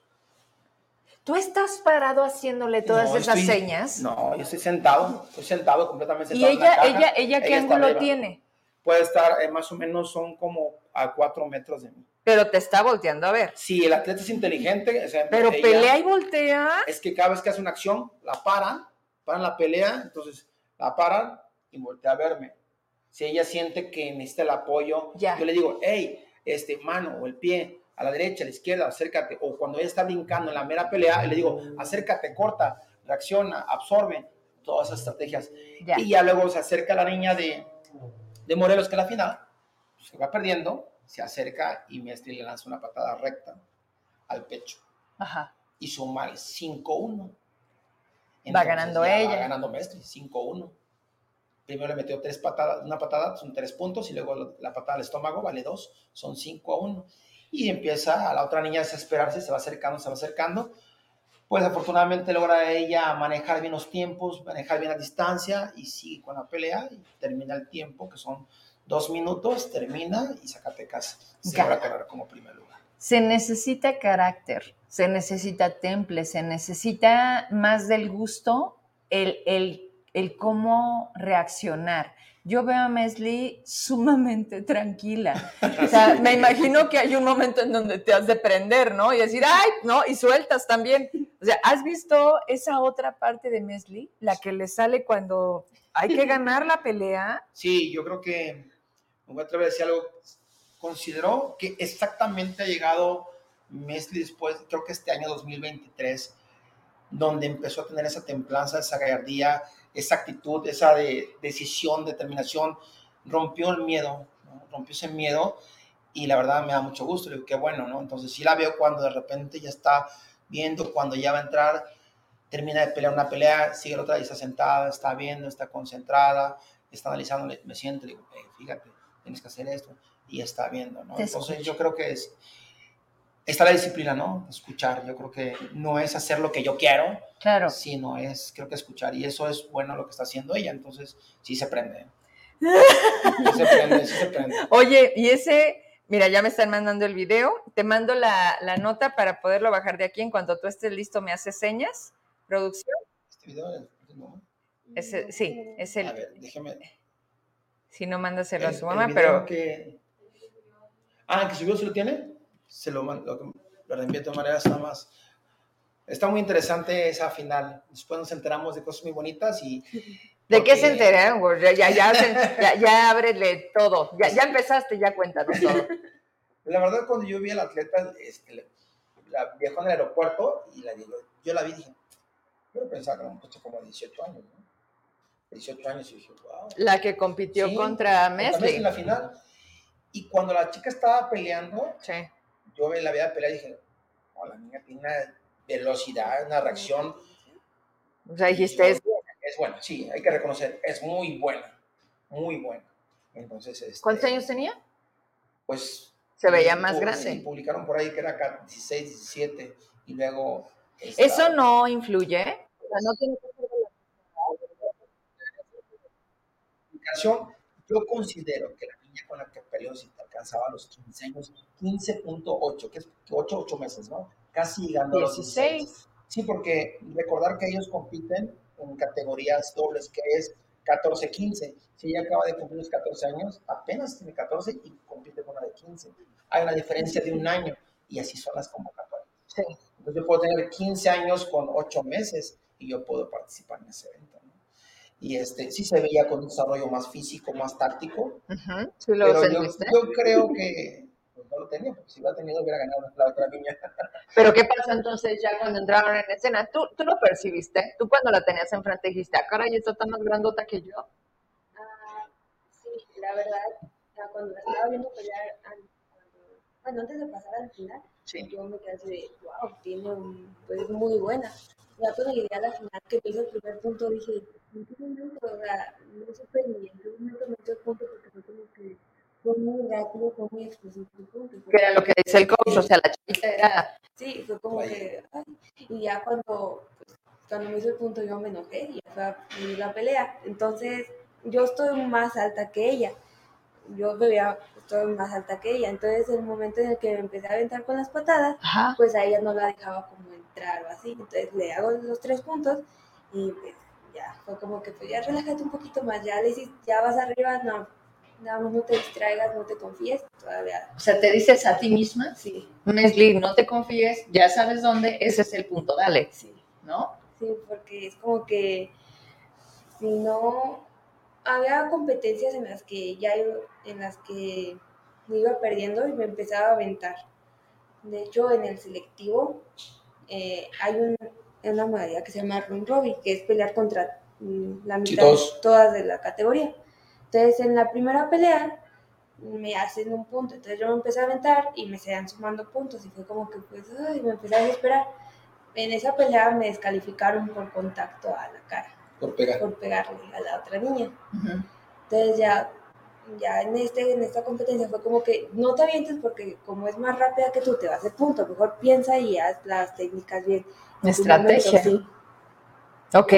¿Tú estás parado haciéndole todas No, esas estoy- señas? No, yo estoy sentado, estoy sentado completamente ¿Y sentado. en la ella, caja. ella, ella qué Ella ángulo tiene? Puede estar eh, más o menos, son como a cuatro metros de mí. Pero te está volteando a ver. Si el atleta es inteligente, o sea, Pero ella- pelea y voltea. es que cada vez que hace una acción, la paran, paran la pelea, entonces la paran y voltea a verme. Si ella siente que necesita el apoyo, Ya. yo le digo, hey, este mano o el pie, a la derecha, a la izquierda, acércate. O cuando ella está brincando en la mera pelea, le digo, acércate, corta, reacciona, absorbe, todas esas estrategias. Ya. Y ya luego se acerca la niña de, de Morelos, que es la final, se va perdiendo, se acerca y Mestre le lanza una patada recta al pecho Ajá. y suma el 5-1. Va ganando ella. Va ganando Mestre, 5-1. Primero le metió tres patadas, una patada, son tres puntos, y luego la, la patada al estómago vale dos, son 5-1. Y empieza a la otra niña a desesperarse, se va acercando, se va acercando. Pues afortunadamente logra ella manejar bien los tiempos, manejar bien la distancia y sigue con la pelea y termina el tiempo, que son dos minutos, termina y Zacatecas se Gana. logra quedar como primer lugar. Se necesita carácter, se necesita temple, se necesita más del gusto, el, el, el cómo reaccionar. Yo veo a Mesli sumamente tranquila. O sea, me imagino que hay un momento en donde te has de prender, ¿no? Y decir, ay, no, y sueltas también. O sea, ¿has visto esa otra parte de Mesli? La que le sale cuando hay que ganar la pelea. Sí, yo creo que, me voy a atrever a decir algo, consideró que exactamente ha llegado Mesli después, creo que este año 2023, donde empezó a tener esa templanza, esa gallardía, esa actitud, esa de, decisión, determinación, rompió el miedo, ¿no? rompió ese miedo y la verdad me da mucho gusto, le digo, qué bueno, ¿no? Entonces sí la veo cuando de repente ya está viendo, cuando ya va a entrar, termina de pelear una pelea, sigue la otra y está sentada, está viendo, está concentrada, está analizando, me siento, le digo, fíjate, tienes que hacer esto, y está viendo, ¿no? Entonces yo creo que es, está la disciplina, ¿no? Escuchar, yo creo que no es hacer lo que yo quiero, claro. sino es, creo que escuchar, y eso es bueno lo que está haciendo ella, entonces sí se prende. sí se prende, sí se prende. Oye, y ese Mira, ya me están mandando el video. Te mando la, la, nota para poderlo bajar de aquí. En cuanto tú estés listo, me haces señas. Producción. Este video no. sí, es el. A ver, déjeme. Si no, mándaselo a su mamá, pero. Que... Ah, que subió se lo tiene. Se lo mando. Lo reenvío de todas maneras, nada más. Está muy interesante esa final. Después nos enteramos de cosas muy bonitas y ¿De qué se enteraron? Ya, ya, ya, ya, ábrele todo. Ya, ya empezaste, ya cuéntanos todo. La verdad, cuando yo vi al atleta, este, la viajó en el aeropuerto y la, yo la vi y dije, yo pensaba que era un puesto como 18 años, ¿no? 18 años y dije, wow. La que compitió contra Messi. en la final. Y cuando la chica estaba peleando, sí. yo la veía pelear y dije, oh, la niña tiene una velocidad, una reacción. O sea, dijiste, es es buena, sí, hay que reconocer, es muy buena, muy buena. Entonces, este, ¿cuántos años tenía? Pues se veía más grande. publicaron por ahí que era 16, 17 y luego Eso no influye. O sea, no tiene que yo considero que la niña con la que peleó si te alcanzaba los 15 años, 15.8, que es 8, 8 meses, ¿no? Casi llegando a los 16. Sí, porque recordar que ellos compiten en categorías dobles, que es 14-15. Si ella acaba de cumplir los 14 años, apenas tiene 14 y compite con una de 15. Hay una diferencia de un año y así son las convocatorias. Sí. Entonces yo puedo tener 15 años con 8 meses y yo puedo participar en ese evento. Y este, sí se veía con un desarrollo más físico, más táctico. sí, lo pero yo, yo creo que no lo tenía, porque si lo ha tenido hubiera ganado la otra niña. Pero ¿qué pasó entonces ya cuando entraron en escena? ¿Tú, tú lo percibiste? ¿Tú cuando la tenías enfrente dijiste, ah, caray, esto está más grandota que yo? Ah, sí, la verdad, cuando la estaba viendo pelear, bueno, antes de pasar al final, yo me quedé así de, wow, tiene un, pues muy buena. Ya cuando llegué a la final, que hizo el primer punto, dije. O sea, no supe ni en qué momento me hizo el punto porque fue como que fue muy rápido, fue muy explosivo. Que era lo que dice el coach, o sea, la chica era... Sí, fue como que... y ya cuando, pues, cuando me hizo el punto yo me enojé y ya fue a venir la pelea. Entonces, yo estoy más alta que ella. Yo me veía, estoy más alta que ella. Entonces, el momento en el que me empecé a aventar con las patadas, pues a ella no la dejaba como entrar o así. Entonces, le hago los tres puntos y pues ya fue como que pues ya relájate un poquito más, ya le hiciste, ya vas arriba, no, nada más no te distraigas, no te confíes, todavía. O sea, te dices a ti misma, sí. Mesli, no te confíes, ya sabes dónde, ese es el punto, dale. Sí. ¿No? Sí, porque es como que si no había competencias en las que ya en las que me iba perdiendo y me empezaba a aventar. De hecho, en el selectivo eh, hay un, una modalidad que se llama Run Robby, que es pelear contra mm, la mitad de todas de la categoría. Entonces, en la primera pelea me hacen un punto, entonces yo me empecé a aventar y me seguían sumando puntos y fue como que pues, ay, me empecé a desesperar. En esa pelea me descalificaron por contacto a la cara. Por pegar. Por pegarle a la otra niña. Entonces ya, ya en, este, en esta competencia fue como que no te avientes porque como es más rápida que tú te vas a hacer punto, mejor piensa y haz las técnicas bien. Estrategia. Ok.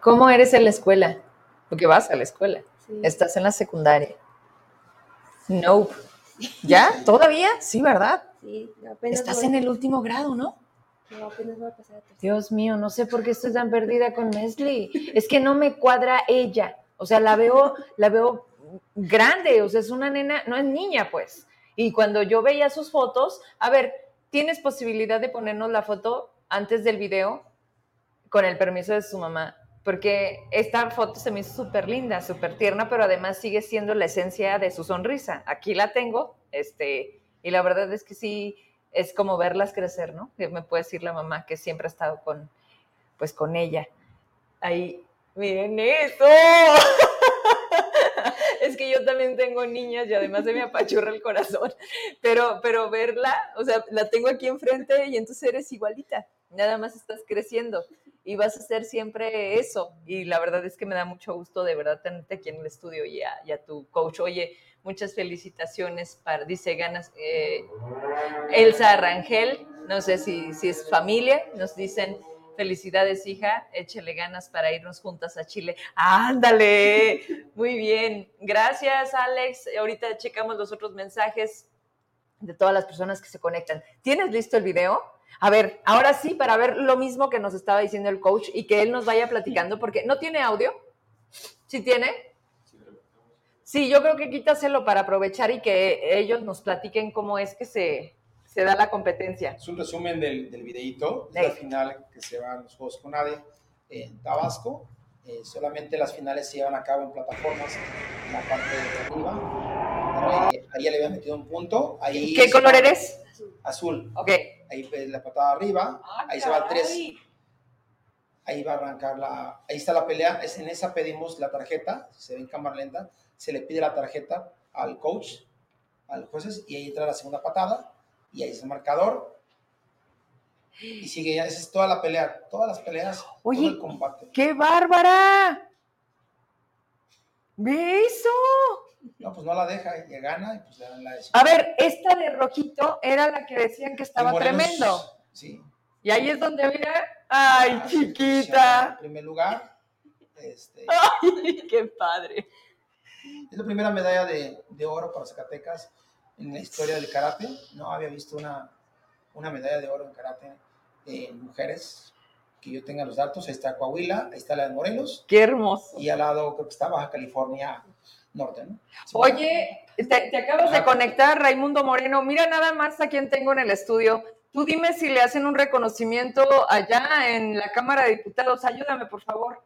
¿Cómo eres en la escuela? porque vas a la escuela. Estás en la secundaria. No. ¿Ya? ¿Todavía? Sí, ¿verdad? Sí, apenas Estás en el último grado, ¿no? No, apenas voy a pasar. Dios mío, no sé por qué estoy tan perdida con Leslie. Es que no me cuadra ella. O sea, la veo, la veo grande. O sea, es una nena, no es niña, pues. Y cuando yo veía sus fotos, a ver, ¿tienes posibilidad de ponernos la foto antes del video? Con el permiso de su mamá porque esta foto se me hizo súper linda, súper tierna, pero además sigue siendo la esencia de su sonrisa. Aquí la tengo, este, y la verdad es que sí, es como verlas crecer, ¿no? Me puede decir la mamá que siempre ha estado con, pues con ella. Ahí, miren eso. yo también tengo niñas y además se me apachurra el corazón, pero, pero verla, o sea, la tengo aquí enfrente y entonces eres igualita, nada más estás creciendo y vas a ser siempre eso. Y la verdad es que me da mucho gusto de verdad tenerte aquí en el estudio y a, tu coach. Oye, muchas felicitaciones para, dice ganas, eh, Elsa Rangel, no sé si, si es familia, nos dicen Felicidades, hija. Échele ganas para irnos juntas a Chile. Ándale. Muy bien. Gracias, Alex. Ahorita checamos los otros mensajes de todas las personas que se conectan. ¿Tienes listo el video? A ver, ahora sí, para ver lo mismo que nos estaba diciendo el coach y que él nos vaya platicando, porque no tiene audio. ¿Sí tiene? Sí, yo creo que quítaselo para aprovechar y que ellos nos platiquen cómo es que se, se da la competencia. Es un resumen del, del videíto, de la final que se van los Juegos con ADE en Tabasco. Eh, solamente las finales se llevan a cabo en plataformas en la parte de arriba. Eh, ahí ya le había metido un punto. Ahí ¿Qué color eres? Azul. Ok. Ahí la patada arriba. Ah, ahí se va el 3. Ahí va a arrancar la. Ahí está la pelea. Es, en esa pedimos la tarjeta. Se ve en cámara lenta. Se le pide la tarjeta al coach, a los jueces, y ahí entra la segunda patada y ahí es el marcador. Y sigue ya, esa es toda la pelea, todas las peleas, Oye, todo el combate. ¡Qué bárbara! ¿Ve eso? No, pues no la deja, y gana y pues le dan la decisión. A ver, esta de rojito era la que decían que estaba tremendo. Sí. Y ahí es donde mira, ay, chiquita. En primer lugar. Este, ay, qué padre. Es la primera medalla de, de oro para Zacatecas en la historia del karate. No había visto una, una medalla de oro en karate en mujeres que yo tenga los datos. Ahí está Coahuila, ahí está la de Morelos. Qué hermoso. Y al lado creo que está Baja California Norte, ¿no? Oye, te, acabas de conectar, Raimundo Moreno. Mira nada más a quién tengo en el estudio. Tú dime si le hacen un reconocimiento allá en la Cámara de Diputados. Ayúdame, por favor.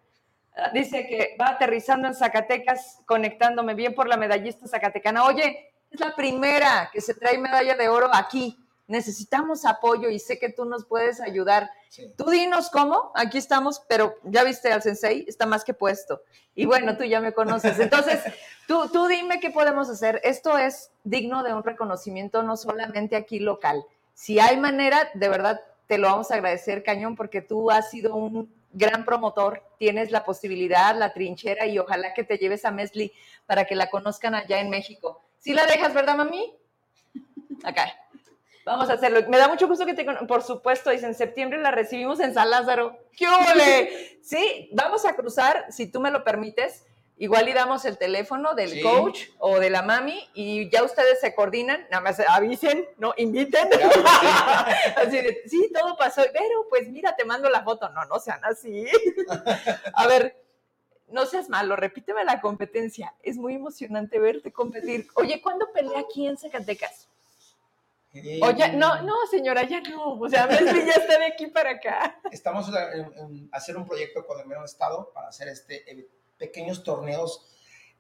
Ah, dice que va aterrizando en Zacatecas, conectándome bien por la medallista zacatecana. Oye, es la primera que se trae medalla de oro aquí. Necesitamos apoyo y sé que tú nos puedes ayudar. Tú dinos cómo, aquí estamos, pero ya viste al sensei, está más que puesto. Y bueno, tú ya me conoces. Entonces, tú, tú dime qué podemos hacer. Esto es digno de un reconocimiento no solamente aquí local. Si hay manera, de verdad, te lo vamos a agradecer, Cañón, porque tú has sido un gran promotor, tienes la posibilidad, la trinchera y ojalá que te lleves a Mesli para que la conozcan allá en México. Si la dejas, ¿verdad, mami? Acá. Vamos a hacerlo. Me da mucho gusto que te... Por supuesto, dice, en septiembre la recibimos en San Lázaro. ¡Qué ole! Sí, vamos a cruzar, si tú me lo permites. Igual y damos el teléfono del coach o de la mami y ya ustedes se coordinan, nada más avisen, no inviten. así de, sí, todo pasó, pero pues mira, te mando la foto. No, no sean así. a ver, no seas malo, repíteme la competencia. Es muy emocionante verte competir. Oye, ¿cuándo pelea aquí en Zacatecas? Eh, Oye, no, no, señora, ya no. O sea, Messi ya está de aquí para acá. Estamos en, hacer un proyecto con el medio estado para hacer este eh, pequeños torneos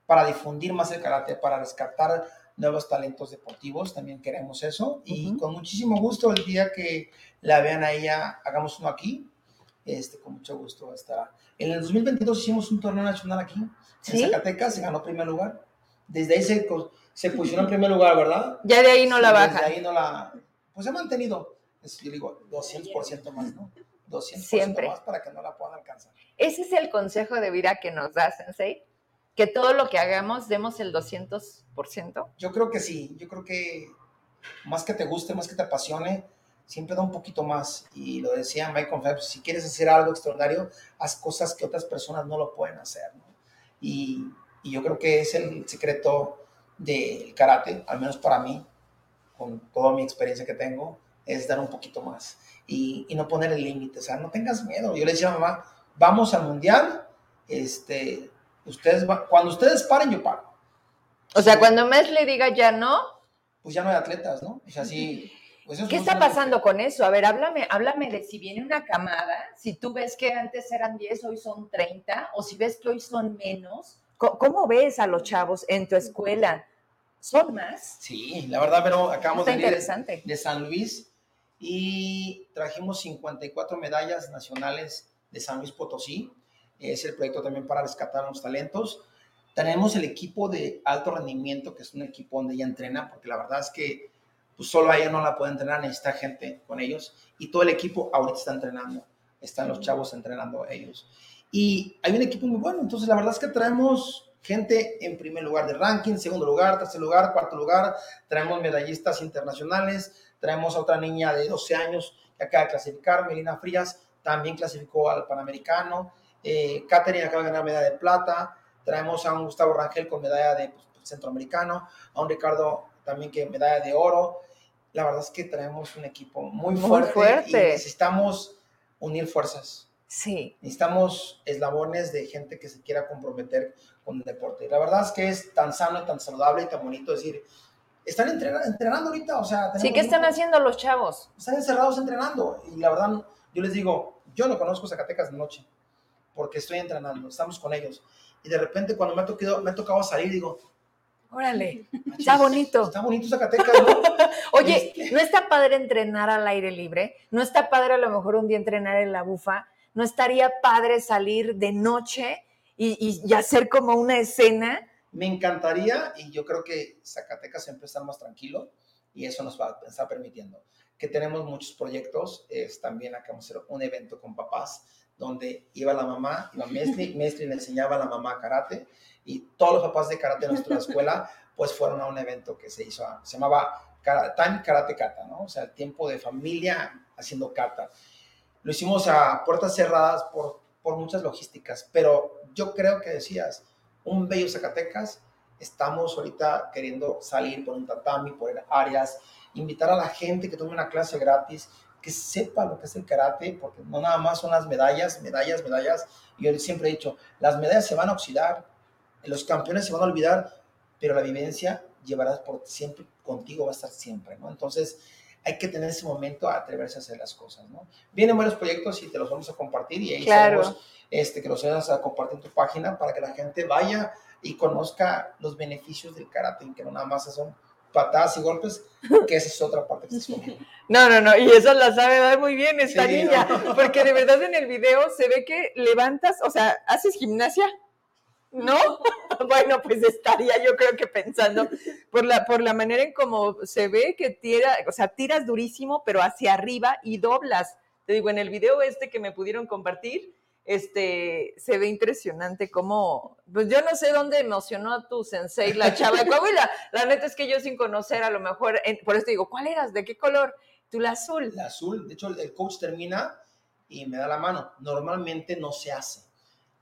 para difundir más el karate, para rescatar nuevos talentos deportivos. También queremos eso. Y con muchísimo gusto, el día que la vean a ella, hagamos uno aquí. Este, con mucho gusto estará. En el 2022 hicimos un torneo nacional aquí, en Zacatecas, se ganó primer lugar. Desde ahí se, se posicionó en primer lugar, ¿verdad? Ya de ahí no la baja. Desde ahí no la... Pues se ha mantenido, yo digo, 200% más, ¿no? 200% Siempre. más para que no la puedan alcanzar. Ese es el consejo de vida que nos da Sensei, que todo lo que hagamos demos el 200%. Yo creo que sí, yo creo que más que te guste, más que te apasione, siempre da un poquito más. Y lo decía Michael Phelps, si quieres hacer algo extraordinario, haz cosas que otras personas no lo pueden hacer. Y, y, yo creo que es el secreto del karate, al menos para mí, con toda mi experiencia que tengo, es dar un poquito más y, y no poner el límite. O sea, no tengas miedo. Yo le decía a mamá, vamos al mundial, este, ustedes cuando ustedes paren, yo paro. O sea, cuando Mes le diga ya no, pues ya no hay atletas, ¿no? O sea, sí pues ¿Qué está pasando con eso? A ver, háblame, háblame de si viene una camada, si tú ves que antes eran 10, hoy son 30, o si ves que hoy son menos. ¿Cómo, ves a los chavos en tu escuela? ¿Son más? Sí, la verdad, pero acabamos de interesante. de San Luis y trajimos 54 medallas nacionales de San Luis Potosí. Es el proyecto también para rescatar a los talentos. Tenemos el equipo de alto rendimiento, que es un equipo donde ella entrena, porque la verdad es que pues solo a ella no la puede entrenar, necesita gente con ellos. Y todo el equipo ahorita está entrenando, están los chavos entrenando ellos. Y hay un equipo muy bueno, entonces la verdad es que traemos gente en primer lugar de ranking, segundo lugar, tercer lugar, cuarto lugar, traemos medallistas internacionales, traemos a otra niña de 12 años que acaba de clasificar, Melina Frías, también clasificó al Panamericano, eh, Katherine acaba de ganar medalla de plata, traemos a un Gustavo Rangel con medalla de pues, centroamericano, a un Ricardo también que medalla de oro. La verdad es que traemos un equipo muy, fuerte, y necesitamos unir fuerzas. Sí. Necesitamos eslabones de gente que se quiera comprometer con el deporte. La verdad es que es tan sano y tan saludable y tan bonito decir, están entrenando, ahorita, o sea... Sí, ¿qué están haciendo los chavos? Están encerrados entrenando y la verdad, yo les digo, yo no conozco Zacatecas de noche porque estoy entrenando, estamos con ellos. Y de repente cuando me ha tocado, me ha tocado salir, digo, Órale, está bonito. Está bonito Zacatecas, ¿no? Oye, este ¿no está padre entrenar al aire libre? ¿No está padre a lo mejor un día entrenar en la bufa? ¿No estaría padre salir de noche y, y, hacer como una escena? Me encantaría y yo creo que Zacatecas siempre está más tranquilo y eso nos va, está permitiendo. Que tenemos muchos proyectos, es, también acabamos de hacer un evento con papás donde iba la mamá, iba Mesli, Mesli le enseñaba a la mamá karate y todos los papás de karate de nuestra escuela pues fueron a un evento que se hizo, se llamaba Time Karate Kata, ¿no? O sea, el tiempo de familia haciendo kata. Lo hicimos a puertas cerradas por, por muchas logísticas, pero yo creo que decías, un bello Zacatecas, estamos ahorita queriendo salir por un tatami, por áreas, invitar a la gente que tome una clase gratis, que sepa lo que es el karate, porque no nada más son las medallas, medallas, medallas. Yo siempre he dicho, las medallas se van a oxidar, los campeones se van a olvidar, pero la vivencia llevarás por siempre, contigo va a estar siempre, ¿no? Entonces, hay que tener ese momento a atreverse a hacer las cosas, ¿no? Vienen varios proyectos y te los vamos a compartir y ahí claro. este, que los vayas a compartir en tu página para que la gente vaya y conozca los beneficios del karate, que no nada más son patadas y golpes, que esa es otra parte que No, no, no, y eso la sabe dar muy bien esta niña, porque de verdad en el video se ve que levantas, o sea, haces gimnasia, ¿no? bueno, pues estaría yo creo que pensando por la, por la manera en cómo se ve que tira, o sea, tiras durísimo, pero hacia arriba y doblas. Te digo, en el video este que me pudieron compartir, este, se ve impresionante como, pues yo no sé dónde emocionó a tu sensei, la chava de Coahuila. La neta es que yo sin conocer, a lo mejor, por eso digo, ¿cuál eras? ¿De qué color? Tú la azul. La azul, de hecho el coach termina y me da la mano. Normalmente no se hace.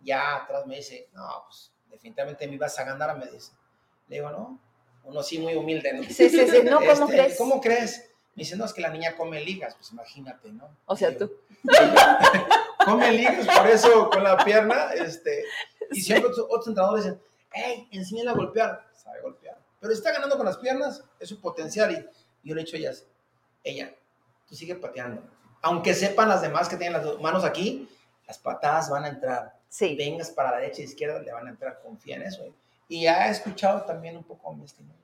Ya atrás me dice, no, pues definitivamente me ibas a ganar, me dice. Le digo, no, uno sí muy humilde, ¿no? Sí, sí, sí, no, ¿cómo este, crees? ¿Cómo crees? Me dice, no, es que la niña come ligas, pues imagínate, ¿no? O sea, tú. come ligas, por eso con la pierna, este, y siempre otros, entrenadores dicen, hey, enséñale a golpear, sabe golpear, pero si está ganando con las piernas, es su potencial, y yo le he dicho a ellas, ella, tú sigue pateando, aunque sepan las demás que tienen las manos aquí, las patadas van a entrar, sí. vengas para la derecha e izquierda, le van a entrar, confía en eso, ¿eh? Y ha escuchado también un poco mi estimado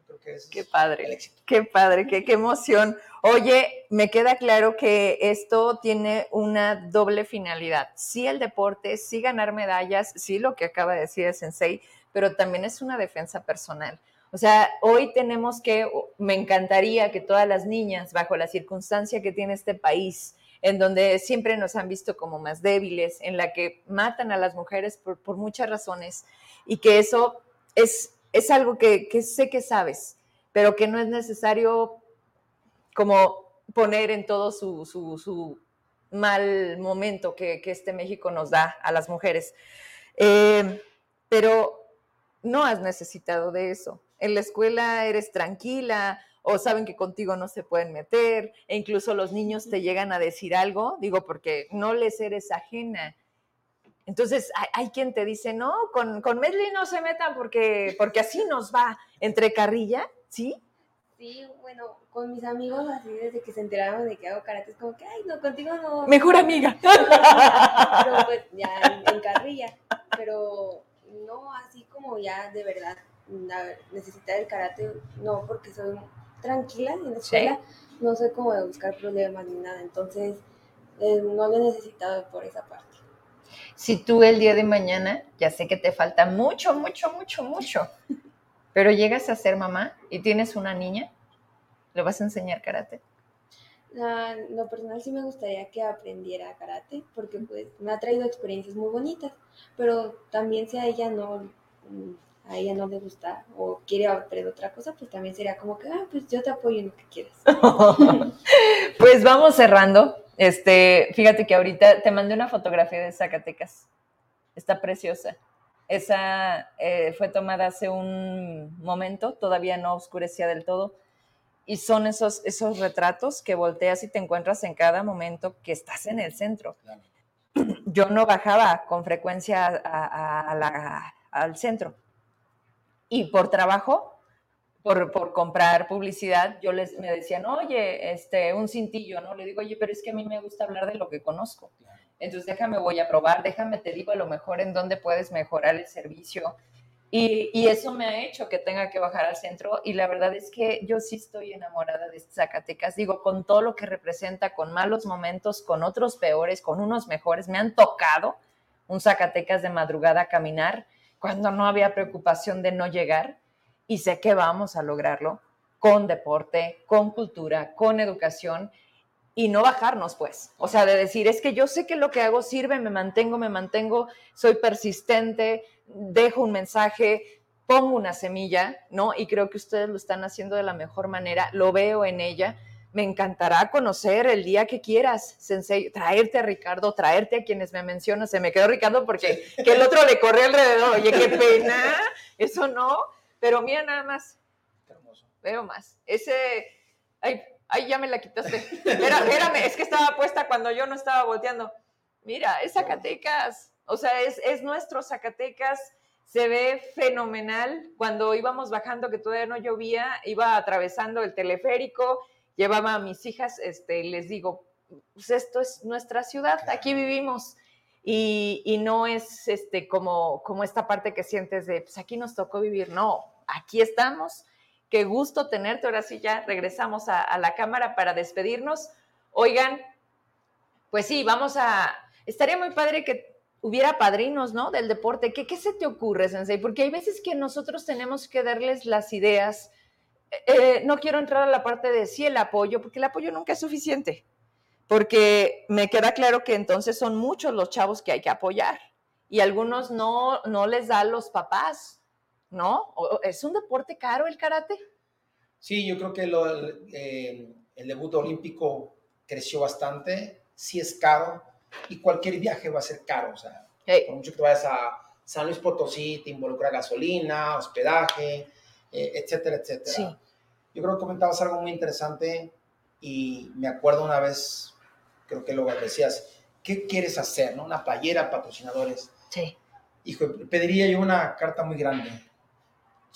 qué padre, qué padre, qué, qué emoción. Oye, me queda claro que esto tiene una doble finalidad. Sí el deporte, sí ganar medallas, sí lo que acaba de decir el sensei, pero también es una defensa personal. O sea, hoy tenemos que, me encantaría que todas las niñas, bajo la circunstancia que tiene este país, en donde siempre nos han visto como más débiles, en la que matan a las mujeres por, por muchas razones, y que eso es es algo que, sé que sabes, pero que no es necesario como poner en todo su, mal momento que, este México nos da a las mujeres. Eh, pero no has necesitado de eso. En la escuela eres tranquila o saben que contigo no se pueden meter e incluso los niños te llegan a decir algo, digo, porque no les eres ajena entonces, hay, quien te dice, no, con, con Medley no se metan porque, porque así nos va entre carrilla, ¿sí? Sí, bueno, con mis amigos, así desde que se enteraron de que hago karate, es como que, ay, no, contigo no. Mejor amiga. Pero pues ya en, carrilla. Pero no así como ya de verdad necesitar el karate, no, porque soy tranquila en la escuela, no sé cómo de buscar problemas ni nada. Entonces, eh, no lo he necesitado por esa parte. Si tú el día de mañana, ya sé que te falta mucho, mucho, mucho, mucho, pero llegas a ser mamá y tienes una niña, ¿le vas a enseñar karate? lo personal sí me gustaría que aprendiera karate porque pues me ha traído experiencias muy bonitas, pero también si a ella no a ella no le gusta o quiere aprender otra cosa, pues también sería como que, ah, pues yo te apoyo en lo que quieras. pues vamos cerrando. Este, fíjate que ahorita te mandé una fotografía de Zacatecas. Está preciosa. Esa eh, fue tomada hace un momento, todavía no oscurecía del todo. Y son esos, esos retratos que volteas y te encuentras en cada momento que estás en el centro. Yo no bajaba con frecuencia al centro y por trabajo, por, por, comprar publicidad, yo les me decían, oye, este, un cintillo, ¿no? Le digo, oye, pero es que a mí me gusta hablar de lo que conozco. Entonces déjame, voy a probar, déjame, te digo a lo mejor en dónde puedes mejorar el servicio. Y, y, eso me ha hecho que tenga que bajar al centro y la verdad es que yo sí estoy enamorada de Zacatecas, digo, con todo lo que representa, con malos momentos, con otros peores, con unos mejores, me han tocado un Zacatecas de madrugada caminar cuando no había preocupación de no llegar y sé que vamos a lograrlo con deporte, con cultura, con educación y no bajarnos, pues. O sea, de decir, es que yo sé que lo que hago sirve, me mantengo, me mantengo, soy persistente, dejo un mensaje, pongo una semilla, ¿no? Y creo que ustedes lo están haciendo de la mejor manera, lo veo en ella me encantará conocer el día que quieras, Sensei, traerte a Ricardo, traerte a quienes me mencionan. Se me quedó Ricardo porque que el otro le corrió alrededor. Oye, qué pena, eso no. Pero mira nada más. hermoso. Veo más. Ese, ay, ay, ya me la quitaste. espérame, es que estaba puesta cuando yo no estaba volteando. Mira, es Zacatecas. O sea, es, es nuestro Zacatecas. Se ve fenomenal. Cuando íbamos bajando, que todavía no llovía, iba atravesando el teleférico llevaba a mis hijas, este, les digo, pues esto es nuestra ciudad, aquí vivimos. Y, no es este, como, como esta parte que sientes de, pues aquí nos tocó vivir, no, aquí estamos, qué gusto tenerte, ahora sí ya regresamos a, la cámara para despedirnos. Oigan, pues sí, vamos a, estaría muy padre que hubiera padrinos, ¿no? Del deporte. ¿Qué, ¿Qué se te ocurre, Sensei? Porque hay veces que nosotros tenemos que darles las ideas, eh, no quiero entrar a la parte de sí el apoyo, porque el apoyo nunca es suficiente, porque me queda claro que entonces son muchos los chavos que hay que apoyar y algunos no, no les da a los papás, ¿no? ¿Es un deporte caro el karate? Sí, yo creo que lo, eh, el debut olímpico creció bastante, sí es caro y cualquier viaje va a ser caro, o sea, por mucho que vayas a San Luis Potosí, te involucra gasolina, hospedaje, eh, etcétera, etcétera. Sí. Yo creo que comentabas algo muy interesante y me acuerdo una vez, creo que lo decías, ¿qué quieres hacer? No? Una playera, patrocinadores. Sí. Hijo, pediría yo una carta muy grande.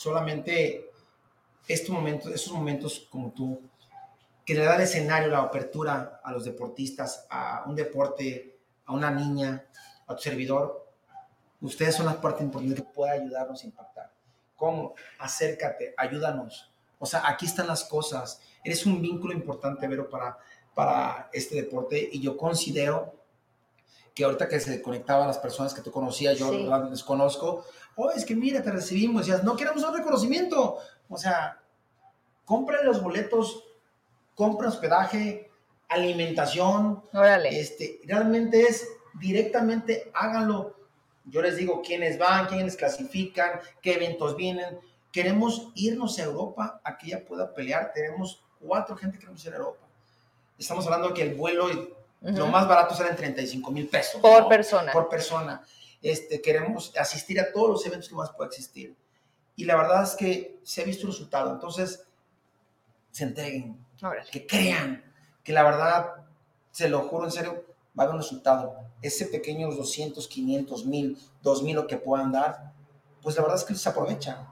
Solamente estos momentos, estos momentos como tú, que le da el escenario, la apertura a los deportistas, a un deporte, a una niña, a tu servidor, ustedes son la parte importante que puede ayudarnos a impactar. ¿Cómo? Acércate, ayúdanos. O sea, aquí están las cosas. Eres un vínculo importante, Vero, para, para este deporte y yo considero que ahorita que se conectaban las personas que tú conocías, yo les conozco, oh, es que mira, te recibimos, no queremos un reconocimiento. O sea, compren los boletos, compra hospedaje, alimentación. Órale. Este, realmente es directamente, háganlo yo les digo quiénes van, quiénes clasifican, qué eventos vienen. Queremos irnos a Europa a que ella pueda pelear. Tenemos cuatro gente que queremos ir a Europa. Estamos hablando que el vuelo, lo más barato sale en 35 mil pesos. Por persona. Por persona. Este, queremos asistir a todos los eventos que más pueda existir. Y la verdad es que se ha visto el resultado. Entonces, se entreguen, que crean, que la verdad, se lo juro en serio, va a haber un resultado. Ese pequeño 200, 500, 1000, 2000 lo que puedan dar, pues la verdad es que se aprovecha.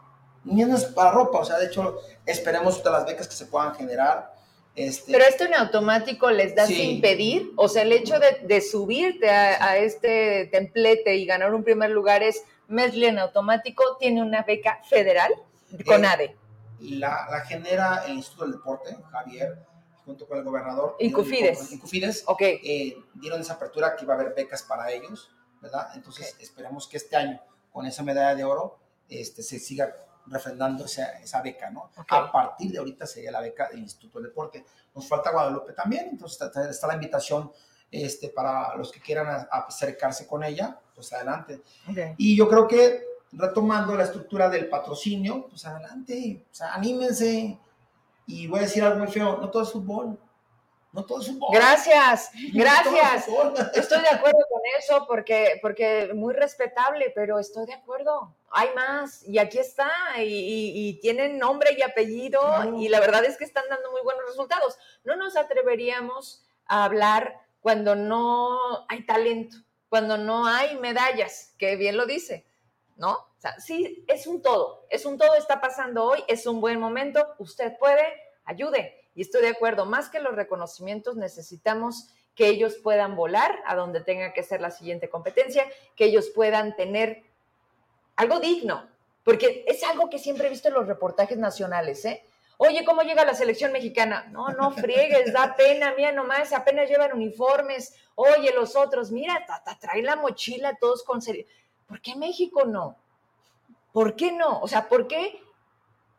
Ni es para ropa, o sea, de hecho, esperemos todas las becas que se puedan generar. Este, Pero esto en automático les da sin pedir, o sea, el hecho de, subirte a, este templete y ganar un primer lugar es Mesli en automático, tiene una beca federal con eh, ADE. La, la genera el Instituto del Deporte, Javier, junto con el gobernador. Incufides. Incufides. Ok. Eh, dieron esa apertura que iba a haber becas para ellos. ¿verdad? Entonces esperemos que este año, con esa medalla de oro, este, se siga refrendando esa, esa beca, ¿no? A partir de ahorita sería la beca del Instituto del Deporte. Nos falta Guadalupe también, entonces está, está la invitación este, para los que quieran acercarse con ella, pues adelante. Y yo creo que retomando la estructura del patrocinio, pues adelante, o sea, anímense. Y voy a decir algo muy feo, no todo es fútbol. No todo es fútbol. Gracias, gracias. estoy de acuerdo con eso porque, porque muy respetable, pero estoy de acuerdo. Hay más y aquí está y, tienen nombre y apellido y la verdad es que están dando muy buenos resultados. No nos atreveríamos a hablar cuando no hay talento, cuando no hay medallas, que bien lo dice, ¿no? O sea, sí, es un todo, es un todo, está pasando hoy, es un buen momento, usted puede, ayude. Y estoy de acuerdo, más que los reconocimientos, necesitamos que ellos puedan volar a donde tenga que ser la siguiente competencia, que ellos puedan tener algo digno, porque es algo que siempre he visto en los reportajes nacionales, ¿eh? Oye, ¿cómo llega la selección mexicana? No, no friegues, da pena, mía nomás, apenas llevan uniformes. Oye, los otros, mira, traen la mochila todos con serio. ¿Por qué México no? ¿Por qué no? O sea, ¿por qué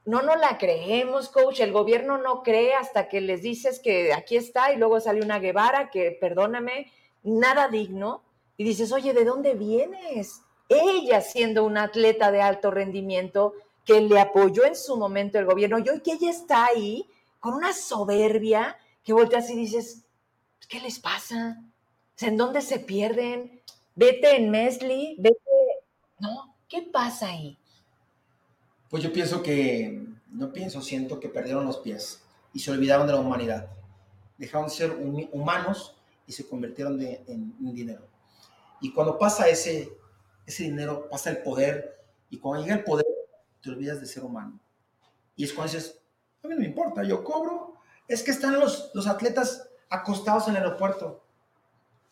no nos la creemos, coach? El gobierno no cree hasta que les dices que aquí está y luego sale una Guevara que, perdóname, nada digno. Y dices, oye, ¿de dónde vienes? Ella siendo una atleta de alto rendimiento, que le apoyó en su momento el gobierno y hoy que ella está ahí con una soberbia que volteas y dices, ¿qué les pasa? ¿En dónde se pierden? Vete en Mesli, vete... ¿No? ¿Qué pasa ahí? Pues yo pienso que, no pienso, siento que perdieron los pies y se olvidaron de la humanidad. Dejaron de ser humanos y se convirtieron en, en dinero. Y cuando pasa ese, ese dinero, pasa el poder. Y cuando llega el poder, te olvidas de ser humano. Y es cuando dices, a mí no me importa, yo cobro. Es que están los, los atletas acostados en el aeropuerto.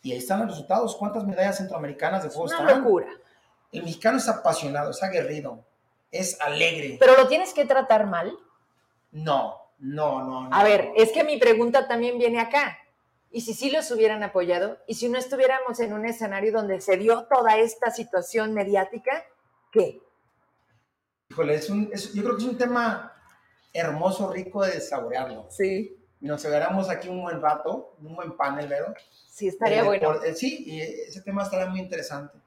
Y ahí están los resultados. ¿Cuántas medallas centroamericanas de juegos es una locura. El mexicano es apasionado, es aguerrido, es alegre. ¿Pero lo tienes que tratar mal? No, no, no. no. A ver, es que mi pregunta también viene acá. ¿Y si sí los hubieran apoyado? ¿Y si no estuviéramos en un escenario donde se dio toda esta situación mediática? ¿Qué? Híjole, es un, yo creo que es un tema hermoso, rico de saborearlo. Sí. Y nos quedaremos aquí un buen rato, un buen panel, ¿verdad? Sí, estaría bueno. Eh, sí, y ese tema estaría muy interesante.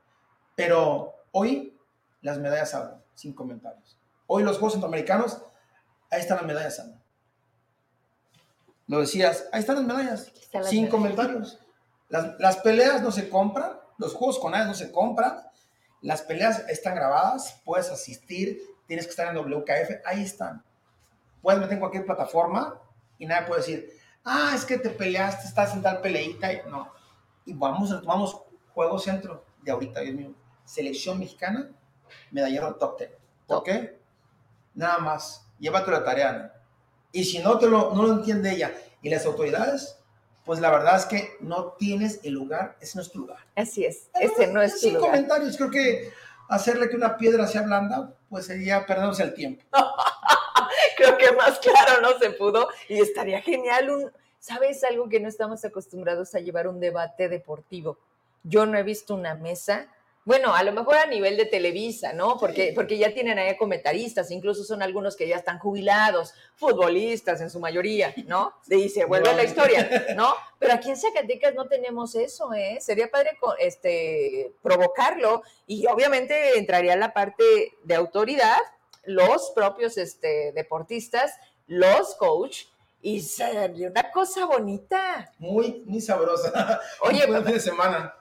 Pero hoy las medallas hablan, sin comentarios. Hoy los Juegos Centroamericanos, ahí están las medallas hablan. Lo decías, ahí están las medallas, sin comentarios. Las, las, peleas no se compran, los Juegos con no se compran, las peleas están grabadas, puedes asistir, tienes que estar en WKF, ahí están. Puedes meter en cualquier plataforma y nadie puede decir, ah, es que te peleaste, estás en tal peleita. No. Y vamos, vamos, juego centro de ahorita, Dios mío. Selección mexicana, medallero top 10. ¿Por qué? Nada más. Llévate la tarea. Y si no, te lo, no lo entiende ella y las autoridades, pues la verdad es que no tienes el lugar, ese no es tu lugar. Así es, ese no es tu sin comentarios, creo que hacerle que una piedra sea blanda, pues sería perdernos el tiempo. creo que más claro no se pudo y estaría genial un, ¿sabes algo que no estamos acostumbrados a llevar un debate deportivo? Yo no he visto una mesa bueno, a lo mejor a nivel de Televisa, ¿no? Porque, porque ya tienen ahí comentaristas, incluso son algunos que ya están jubilados, futbolistas en su mayoría, ¿no? Y se vuelve la historia, ¿no? Pero aquí en Zacatecas no tenemos eso, ¿eh? Sería padre este, provocarlo y obviamente entraría la parte de autoridad, los propios este, deportistas, los coach, y sería una cosa bonita. Muy, muy sabrosa. Oye, un fin de semana.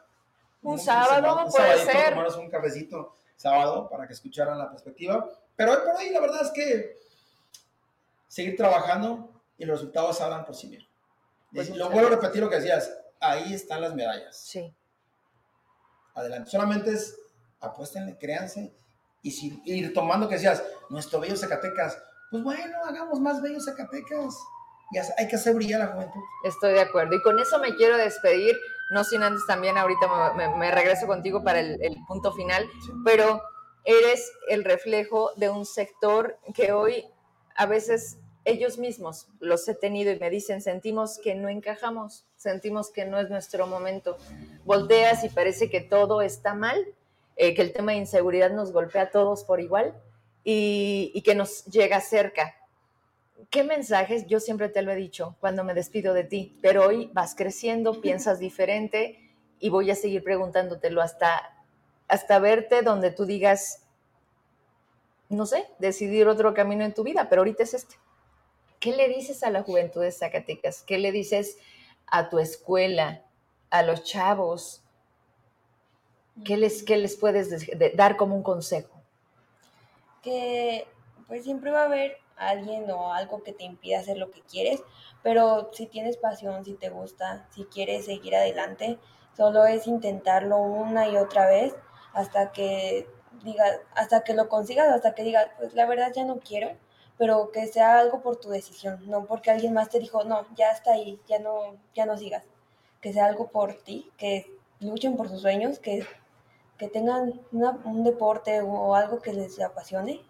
Un, sábado, puede ser. Tomarnos un cafecito sábado para que escucharan la perspectiva. Pero hoy por hoy la verdad es que seguir trabajando y los resultados hablan por sí mismos. Pues lo vuelvo a repetir lo que decías, ahí están las medallas. Sí. Adelante. Solamente es apuéstenle, créanse. Y si ir tomando que decías, nuestro bello Zacatecas, pues bueno, hagamos más bello Zacatecas. Y hay que hacer brillar la juventud. Estoy de acuerdo. Y con eso me quiero despedir no sin antes también ahorita me, regreso contigo para el, punto final, pero eres el reflejo de un sector que hoy a veces ellos mismos los he tenido y me dicen, sentimos que no encajamos, sentimos que no es nuestro momento. Volteas y parece que todo está mal, eh, que el tema de inseguridad nos golpea a todos por igual y, y que nos llega cerca. ¿Qué mensajes? Yo siempre te lo he dicho cuando me despido de ti, pero hoy vas creciendo, piensas diferente y voy a seguir preguntándotelo hasta, hasta verte donde tú digas, no sé, decidir otro camino en tu vida, pero ahorita es este. ¿Qué le dices a la juventud de Zacatecas? ¿Qué le dices a tu escuela, a los chavos? ¿Qué les, qué les puedes dar como un consejo? Que pues siempre va a haber alguien o algo que te impida hacer lo que quieres, pero si tienes pasión, si te gusta, si quieres seguir adelante, solo es intentarlo una y otra vez hasta que digas, hasta que lo consigas, hasta que digas, pues la verdad ya no quiero, pero que sea algo por tu decisión, no porque alguien más te dijo, no, ya está ahí, ya no, ya no sigas. Que sea algo por ti, que luchen por sus sueños, que, que tengan un deporte o algo que les apasione.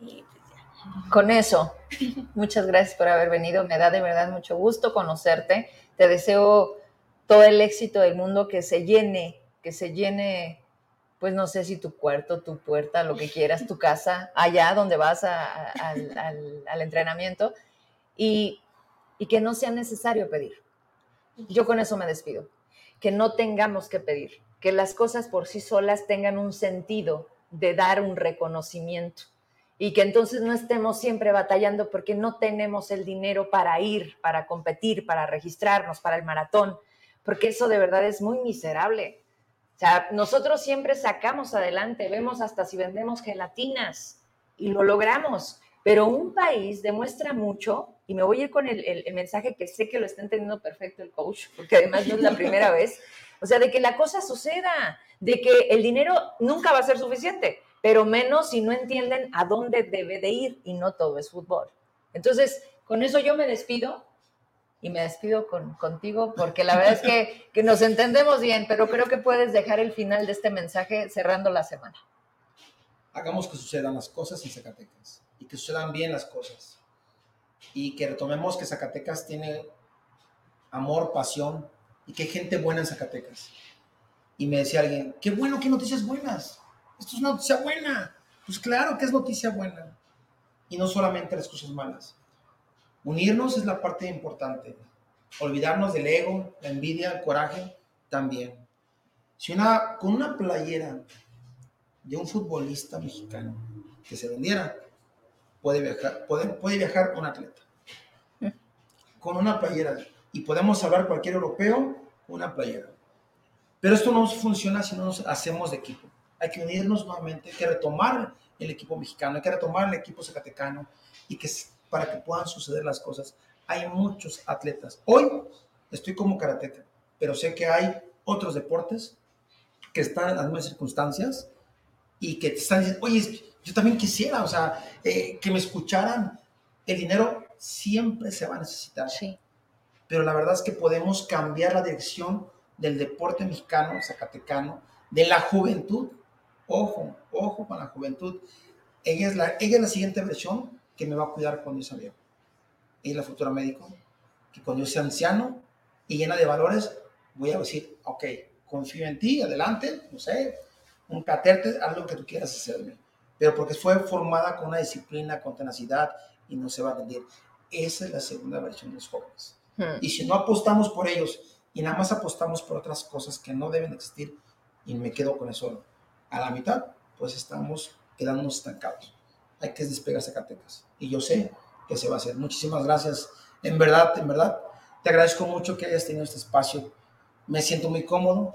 Y pues. Con eso, muchas gracias por haber venido. Me da de verdad mucho gusto conocerte. Te deseo todo el éxito del mundo, que se llene, que se llene pues no sé si tu cuarto, tu puerta, lo que quieras, tu casa, allá donde vas al, entrenamiento, y, y que no sea necesario pedir. Yo con eso me despido. Que no tengamos que pedir, que las cosas por sí solas tengan un sentido de dar un reconocimiento y que entonces no estemos siempre batallando porque no tenemos el dinero para ir, para competir, para registrarnos, para el maratón, porque eso de verdad es muy miserable. O sea, nosotros siempre sacamos adelante, vemos hasta si vendemos gelatinas y lo logramos, pero un país demuestra mucho, y me voy a ir con el, mensaje que sé que lo está entendiendo perfecto el coach, porque además no es la primera vez, o sea, de que la cosa suceda, de que el dinero nunca va a ser suficiente, pero menos si no entienden a dónde debe de ir y no todo es fútbol. Entonces, con eso yo me despido y me despido con, contigo porque la verdad es que, que, nos entendemos bien, pero creo que puedes dejar el final de este mensaje cerrando la semana. Hagamos que sucedan las cosas en Zacatecas y que sucedan bien las cosas y que retomemos que Zacatecas tiene amor, pasión y que hay gente buena en Zacatecas. Y me decía alguien, qué bueno, qué noticias buenas. Esto es noticia buena. Pues claro que es noticia buena. Y no solamente las cosas malas. Unirnos es la parte importante. Olvidarnos del ego, la envidia, el coraje, también. Si una, con una playera de un futbolista mexicano que se vendiera, puede viajar, puede, puede viajar un atleta. Con una playera. Y podemos hablar cualquier europeo una playera. Pero esto no funciona si no nos hacemos de equipo. Hay que unirnos nuevamente, hay que retomar el equipo mexicano, hay que retomar el equipo zacatecano y que para que puedan suceder las cosas. Hay muchos atletas. Hoy estoy como karateca, pero sé que hay otros deportes que están en las mismas circunstancias y que te están diciendo, oye, yo también quisiera, o sea, eh, que me escucharan. El dinero siempre se va a necesitar. Sí. Pero la verdad es que podemos cambiar la dirección del deporte mexicano, zacatecano, de la juventud. Ojo, ojo con la juventud. Ella es la, ella es la siguiente versión que me va a cuidar cuando yo sea viejo. Ella es la futura médico, que cuando yo sea anciano y llena de valores, voy a decir, ok, confío en ti, adelante, no sé, un caterte, haz lo que tú quieras hacerme. Pero porque fue formada con una disciplina, con tenacidad y no se va a rendir. Esa es la segunda versión de los jóvenes. Hmm. Y si no apostamos por ellos y nada más apostamos por otras cosas que no deben existir y me quedo con eso a la mitad, pues estamos quedándonos estancados. Hay que despegar Zacatecas y yo sé que se va a hacer. Muchísimas gracias. En verdad, en verdad, te agradezco mucho que hayas tenido este espacio. Me siento muy cómodo.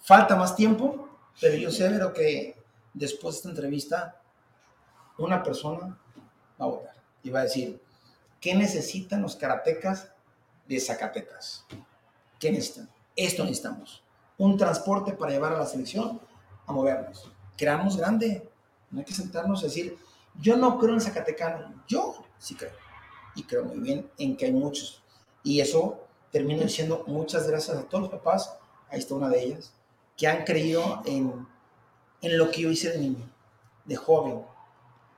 Falta más tiempo, pero yo sé, pero que después de esta entrevista, una persona va a votar y va a decir, ¿qué necesitan los karatecas de Zacatecas? ¿Qué necesitan? Esto necesitamos. Un transporte para llevar a la selección a movernos. Creamos grande. No hay que sentarnos a decir, yo no creo en Zacatecano, yo sí creo. Y creo muy bien en que hay muchos. Y eso termino diciendo muchas gracias a todos los papás, ahí está una de ellas, que han creído en, en lo que yo hice de niño, de joven.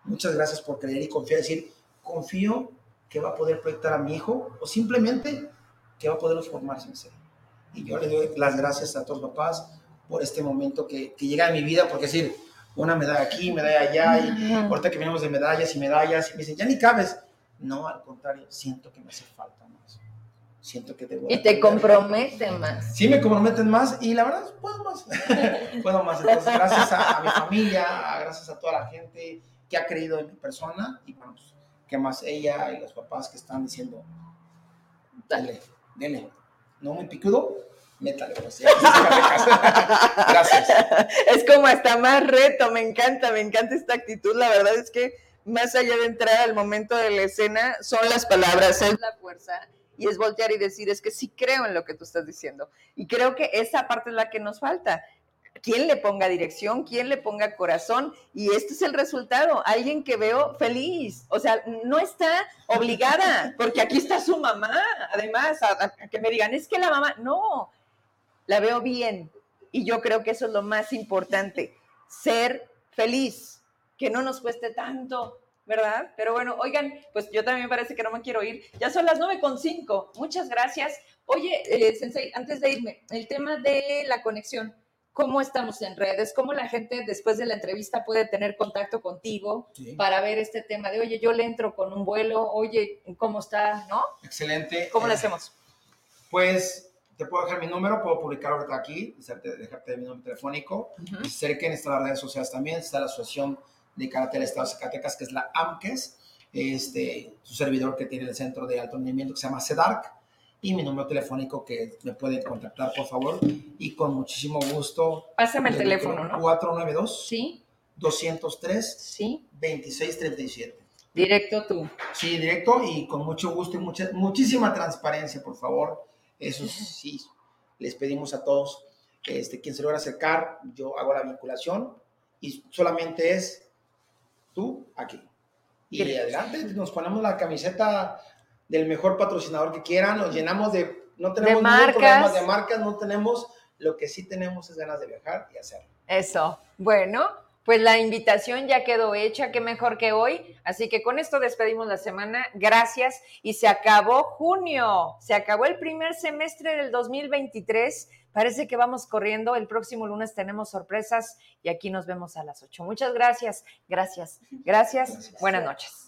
Muchas gracias por creer y confiar. decir, confío que va a poder proyectar a mi hijo o simplemente que va a poder formarse en serio. Y yo le doy las gracias a todos los papás por este momento que, que llega a mi vida, porque decir, una medalla aquí, medalla allá, y ahorita que venimos de medallas y medallas, y me dicen, ya ni cabes. No, al contrario, siento que me hace falta más. Siento que debo. Y te compromete más. Sí, me comprometen más y la verdad, puedo más. puedo más. Entonces, gracias a, mi familia, gracias a toda la gente que ha creído en mi persona y bueno, pues, que más ella y los papás que están diciendo, dale, dale, no muy picudo, métale, Gracias. Es como hasta más reto, me encanta, me encanta esta actitud. La verdad es que más allá de entrar al momento de la escena, son las palabras, es la fuerza. Y es voltear y decir, es que sí creo en lo que tú estás diciendo. Y creo que esa parte es la que nos falta. ¿Quién le ponga dirección? ¿Quién le ponga corazón? Y este es el resultado. Alguien que veo feliz. O sea, no está obligada, porque aquí está su mamá. Además, a que me digan, es que la mamá, no, la veo bien. Y yo creo que eso es lo más importante, ser feliz, que no nos cueste tanto, ¿verdad? Pero bueno, oigan, pues yo también parece que no me quiero ir. Ya son las nueve con cinco. Muchas gracias. Oye, eh, Sensei, antes de irme, el tema de la conexión. ¿Cómo estamos en redes? ¿Cómo la gente después de la entrevista puede tener contacto contigo para ver este tema de, oye, yo le entro con un vuelo, oye, ¿cómo está? ¿No? Excelente. ¿Cómo lo eh, hacemos? Pues te puedo dejar mi número, puedo publicar ahorita aquí, dejarte mi número telefónico. Uh -huh. que las redes sociales también, está la Asociación de Karate del Estado de Zacatecas, que es la AMKES, este, su servidor que tiene el centro de alto rendimiento que se llama CEDARC, y mi número telefónico que me pueden contactar, por favor, y con muchísimo gusto. Pásame el teléfono, ¿no? 492. Sí. 203. Sí. 2637. Directo tú. Sí, directo y con mucho gusto y mucha, muchísima transparencia, por favor eso sí, les pedimos a todos, este, quien se logra acercar, yo hago la vinculación y solamente es tú aquí. Y adelante, nos ponemos la camiseta del mejor patrocinador que quieran, nos llenamos de, no tenemos de problemas de marcas, no tenemos, lo que sí tenemos es ganas de viajar y hacerlo. Eso, bueno, pues la invitación ya quedó hecha, qué mejor que hoy. Así que con esto despedimos la semana. Gracias. Y se acabó junio, se acabó el primer semestre del 2023. Parece que vamos corriendo. El próximo lunes tenemos sorpresas y aquí nos vemos a las 8. Muchas gracias. Gracias. Gracias. gracias. Buenas noches.